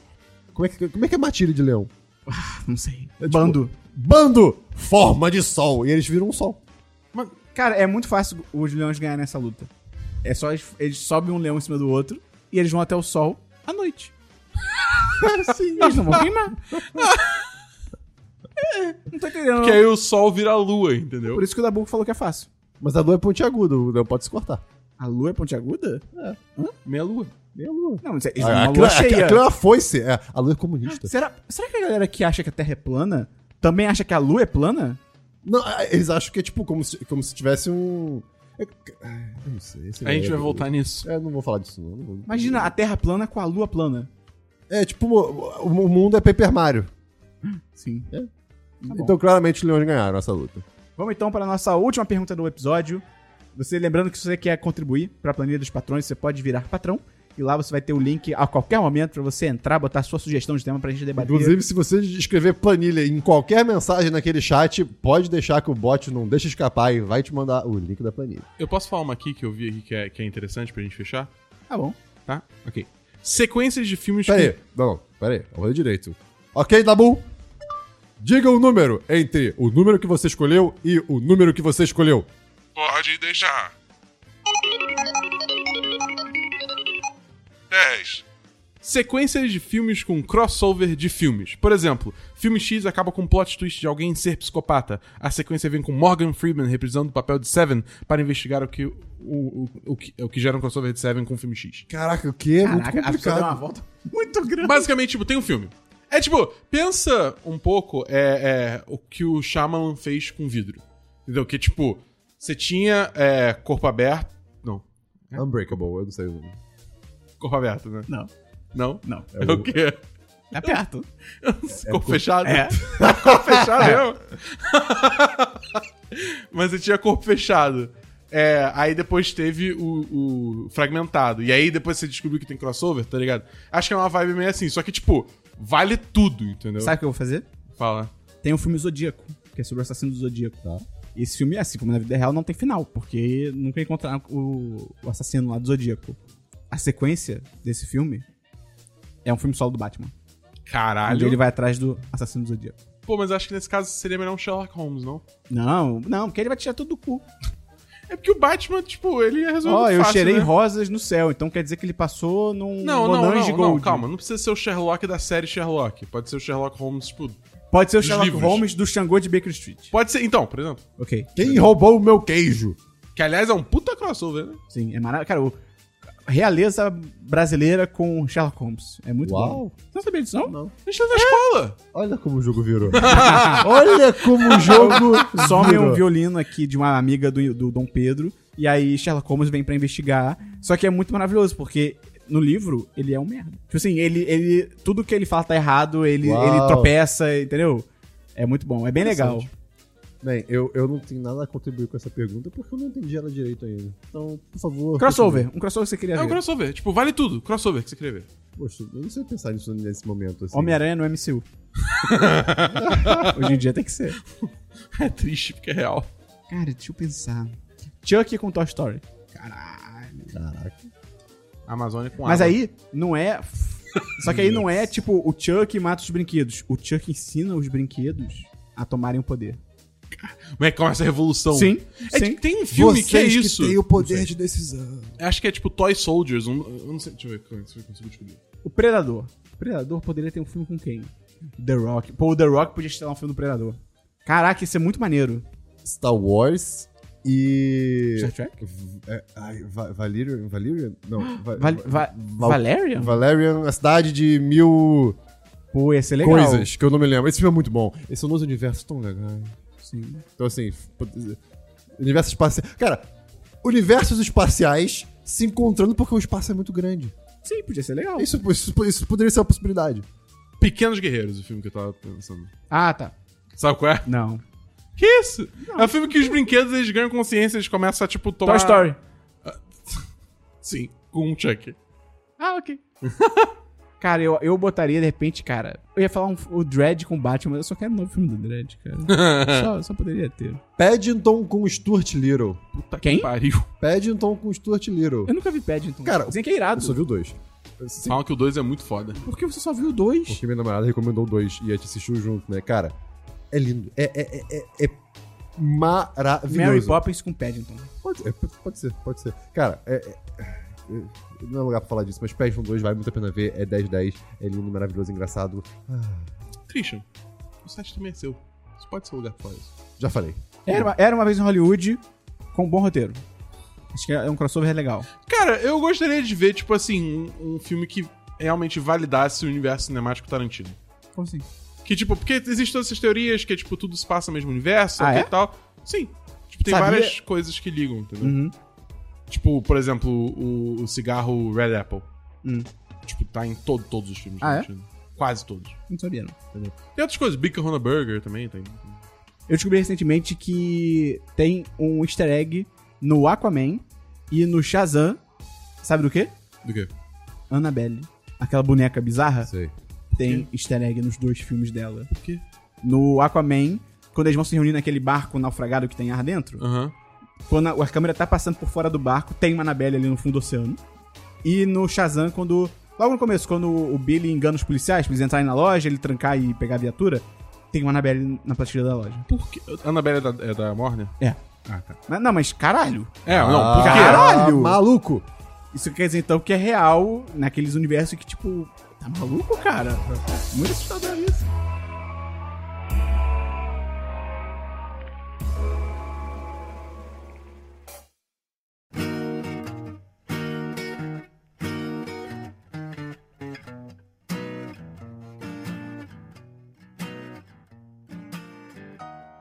como é que, como é, que é matilha de leão? Não sei. É tipo- Bando. Bando! Forma de sol. E eles viram um sol. Cara, é muito fácil os leões ganhar nessa luta. É só eles, eles sobem um leão em cima do outro e eles vão até o sol à noite. Sim, (laughs) eles não vão queimar. É, não tô entendendo. Porque aí o sol vira a lua, entendeu? Por isso que o Dabu falou que é fácil. Mas a lua é pontiaguda, o leão pode se cortar. A lua é pontiaguda? Meia lua. Meia lua. Não, mas eles Ah, vão uma lua cheia. Aquilo é uma foice. É, a lua é comunista. Será, será que a galera que acha que a Terra é plana também acha que a lua é plana? Não, eles acham que é tipo como se, como se tivesse um. é- Eu não sei. A gente é- vai voltar nisso. É, não vou falar disso, não. não vou- Imagina a Terra plana com a lua plana. É tipo, o, o mundo é Paper Mario. Sim. É. Tá então, claramente, os leões ganharam essa luta. Vamos então para a nossa última pergunta do episódio. Você lembrando que se você quer contribuir para a planilha dos patrões, você pode virar patrão. E lá você vai ter o link a qualquer momento para você entrar, botar sua sugestão de tema pra gente debater. Inclusive, se você escrever planilha em qualquer mensagem naquele chat, pode deixar que o bot não deixe escapar e vai te mandar o link da planilha. Eu posso falar uma aqui que eu vi aqui que é, que é interessante pra gente fechar? Tá bom. Tá? Ok. Sequências de filmes Pera aí, não, não, pera aí, vamos ler direito. Ok, Dabu? Diga o número entre o número que você escolheu e o número que você escolheu. Pode deixar. 10. Sequências de filmes com crossover de filmes. Por exemplo, filme X acaba com um plot twist de alguém ser psicopata. A sequência vem com Morgan Freeman reprisando o papel de Seven para investigar o que, o, o, o, que, o que gera um crossover de Seven com o filme X. Caraca, o que? É muito Caraca, a pessoa deu uma complicado. volta muito grande. Basicamente, tipo, tem um filme. É tipo, pensa um pouco é, é, o que o Shyamalan fez com vidro. Entendeu? Que tipo, você tinha é, corpo aberto. Não. Unbreakable, eu não sei o nome. Corpo aberto, né? Não, Não? não. É o quê? É perto. corpo fechado? É. (laughs) corpo fechado mesmo? (laughs) Mas você tinha corpo fechado. É, aí depois teve o, o fragmentado. E aí depois você descobriu que tem crossover, tá ligado? Acho que é uma vibe meio assim. Só que, tipo, vale tudo, entendeu? Sabe o que eu vou fazer? Fala. Tem o filme Zodíaco, que é sobre o assassino do Zodíaco. Tá. E esse filme, assim como na vida real, não tem final, porque nunca encontraram o, o assassino lá do Zodíaco. A sequência desse filme é um filme solo do Batman. Onde Caralho. ele vai atrás do assassino do Zodíaco. Pô, mas acho que nesse caso seria melhor um Sherlock Holmes, não? Não, não, porque ele vai tirar tudo do cu. É porque o Batman, tipo, ele ia resolver Ó, eu fácil, cheirei né? rosas no céu, então quer dizer que ele passou num Não, não, não, Gold. não, calma. Não precisa ser o Sherlock da série Sherlock. Pode ser o Sherlock Holmes, tipo... Pode ser o Dos Sherlock livros. Holmes do Xangô de Baker Street. Pode ser... Então, por exemplo. Ok. Quem roubou o meu queijo? Que, aliás, é um puta crossover, né? Sim, é maravilhoso. Cara, o... realeza brasileira com Sherlock Holmes. É muito Uau. bom. Você não sabia disso, não? Não. A gente tá na escola. (laughs) Olha como o jogo virou. (laughs) Olha como o jogo (laughs) Some virou. um violino aqui de uma amiga do, do Dom Pedro. E aí Sherlock Holmes vem pra investigar. Só que é muito maravilhoso, porque no livro ele é um merda. Tipo assim, ele, ele. Tudo que ele fala tá errado, ele, Uau. ele tropeça, entendeu? É muito bom, é bem legal. Bem, eu, eu não tenho nada a contribuir com essa pergunta porque eu não entendi ela direito ainda. Então, por favor. Crossover, um crossover que você queria É um ver. crossover. Tipo, vale tudo. Crossover que você queria ver. Poxa, eu não sei pensar nisso nesse momento. Assim. Homem-Aranha no MCU. (laughs) Hoje em dia tem que ser. É triste porque é real. Cara, deixa eu pensar. Chuck com Toy Story. Caralho. Caraca. Amazônia com Mas água. aí, não é. (laughs) Só que aí não é tipo o Chuck mata os brinquedos. O Chuck ensina os brinquedos a tomarem o poder. Como é que começa a revolução? Sim, É, sim. Tem um filme que é isso. têm o poder de decisão. Acho que é tipo Toy Soldiers. Um, eu não sei. Deixa eu ver como é que eu consigo descobrir. O Predador. O Predador poderia ter um filme com quem? The Rock. Pô, o The Rock podia estar um filme do Predador. Caraca, isso é muito maneiro. Star Wars e. Star Trek? É, ai, Va- Valerian? Valerian? Não. (gasps) Va- Val Va- Va Val- Valerian? Valerian, a cidade de mil Pô, ia ser legal. coisas que eu não me lembro. Esse filme é muito bom. Esses são dois universos tão legais. Sim. Então, assim, universos espaciais. Cara, universos espaciais se encontrando porque o espaço é muito grande. Sim, podia ser legal. Isso, isso, isso poderia ser uma possibilidade. Pequenos Guerreiros, o filme que eu tava pensando. Ah, tá. Sabe qual é? Não. Que isso? É um filme que os brinquedos eles ganham consciência, eles começam a, tipo, tomar. Toy Story. (laughs) Sim, com um Chuck. Ah, ok. (laughs) cara, eu, eu botaria, de repente, cara. Eu ia falar um, o Dredd com Batman, mas eu só quero um novo filme do Dredd, cara. (laughs) só, só poderia ter. Paddington com Stuart Little. Puta Quem? que pariu. Paddington com Stuart Little. Eu nunca vi Paddington. Cara, Dizem que é irado. Eu só vi o dois. Sim, Falam que o 2 é muito foda. Por que você só viu dois? porque minha namorada recomendou o dois e a gente assistiu junto, né? Cara, é lindo. É, é, é, é, é maravilhoso. Mary Poppins com Paddington. Pode, é, pode- ser, pode ser. Cara, é- é- não é lugar pra falar disso, mas Paddington 2 vale muito a pena ver. É 10-10, é lindo, maravilhoso, engraçado. Ah, Christian, o site também é seu. Isso pode ser um lugar pra falar isso. já falei. Era uma, era uma vez em Hollywood com um bom roteiro. Acho que é um crossover legal. Cara, eu gostaria de ver, tipo assim, um, um filme que realmente validasse o universo cinemático Tarantino. Como assim? Que, tipo, porque existem todas essas teorias que, tipo, tudo se passa no mesmo universo, Ah, ok, é? e tal. Sim. Tipo, tem Sabia- várias coisas que ligam, entendeu? Uhum. Tipo, por exemplo, o, o cigarro Red Apple. Hum. Tipo, tá em todo, todos os filmes. Ah, é? Quase todos. Não sabia, não. Tem outras coisas. Big Kahuna Burger também tem. Eu descobri recentemente que tem um easter egg no Aquaman e no Shazam. Sabe do quê? Do quê? Annabelle. Aquela boneca bizarra. Sei. Tem easter egg nos dois filmes dela. Por quê? No Aquaman, quando eles vão se reunir naquele barco naufragado que tem ar dentro, Aham. Quando a, a câmera tá passando por fora do barco, tem uma Annabelle ali no fundo do oceano. E no Shazam, quando. Logo no começo, quando o Billy engana os policiais pra eles entrarem na loja, ele trancar e pegar a viatura, tem uma Annabelle na prateleira da loja. Por quê? Annabelle é da, é da Warner? É. Ah, tá. Mas, não, mas caralho. É, não, Ah, por quê? Caralho! Maluco! Isso quer dizer então que é real naqueles universos que, tipo, tá maluco, cara? Muito assustador isso.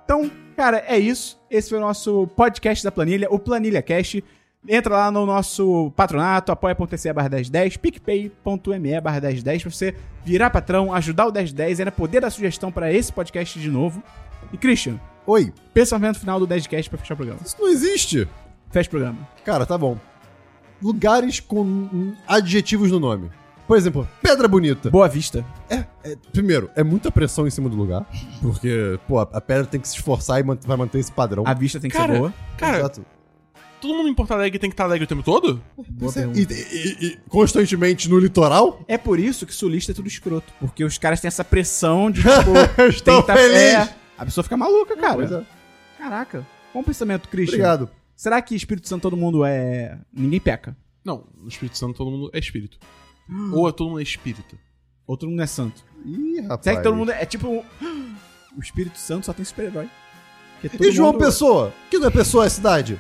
Então, cara, é isso. Esse foi o nosso podcast da Planilha, o Planilha Cast. Entra lá no nosso patronato, apoia.se barra 1010, picpay.me barra 1010 pra você virar patrão, ajudar o 1010, ainda poder dar sugestão pra esse podcast de novo. E Christian, Oi, pensamento final do 10cast pra fechar o programa. isso não existe. Fecha o programa. Cara, tá bom. Lugares com adjetivos no nome. Por exemplo, Pedra Bonita. Boa vista. É, é, primeiro, é muita pressão em cima do lugar. Porque, pô, a, a pedra tem que se esforçar e man- vai manter esse padrão. A vista tem que Cara, ser boa. Cara, Exato. todo mundo em Porto Alegre tem que estar alegre o tempo todo? Boa é- pergunta. e, e- e constantemente no litoral? É por isso que sulista é tudo escroto. Porque os caras têm essa pressão de, (laughs) tipo, Eu estou tem que tá- feliz. é, a pessoa fica maluca, cara. Pois é. Caraca. Bom pensamento, Christian. Obrigado. Será que Espírito Santo todo mundo é. Ninguém peca? Não, no Espírito Santo todo mundo é espírito. (gasps) Ou é todo mundo é espírita. Ou todo mundo é santo? Ih, rapaz. Será que todo mundo é, é tipo. (gasps) O Espírito Santo só tem super-herói. Porque todo E João mundo- Pessoa? Que não é pessoa, é cidade.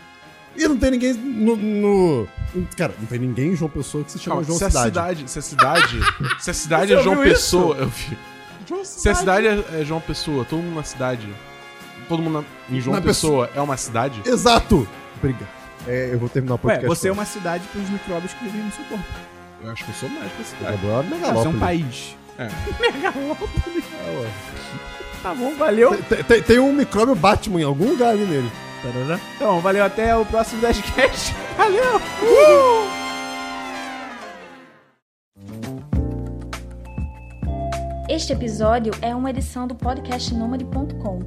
E não tem ninguém no, no Cara, não tem ninguém em João Pessoa que se chama Calma, João se a Cidade. cidade, se a cidade, (laughs) se a cidade Você é João ouviu isso? Pessoa, eu vi. Se a cidade é, é João Pessoa, todo mundo na cidade, todo mundo na- em João Na Pessoa é uma cidade? Exato! Briga. É, eu vou terminar o Ué, podcast. você é uma cidade pros micróbios que vivem no seu corpo. Eu acho que eu sou mais pra cidade. Agora é Ah, Você é um megalópole. país. É. (laughs) Megalópole. Tá bom, valeu. Tem, tem- tem um micróbio Batman em algum lugar ali nele. Então, valeu até o próximo Dashcast. (laughs) Valeu! Este episódio é uma edição do podcast Nômade.com.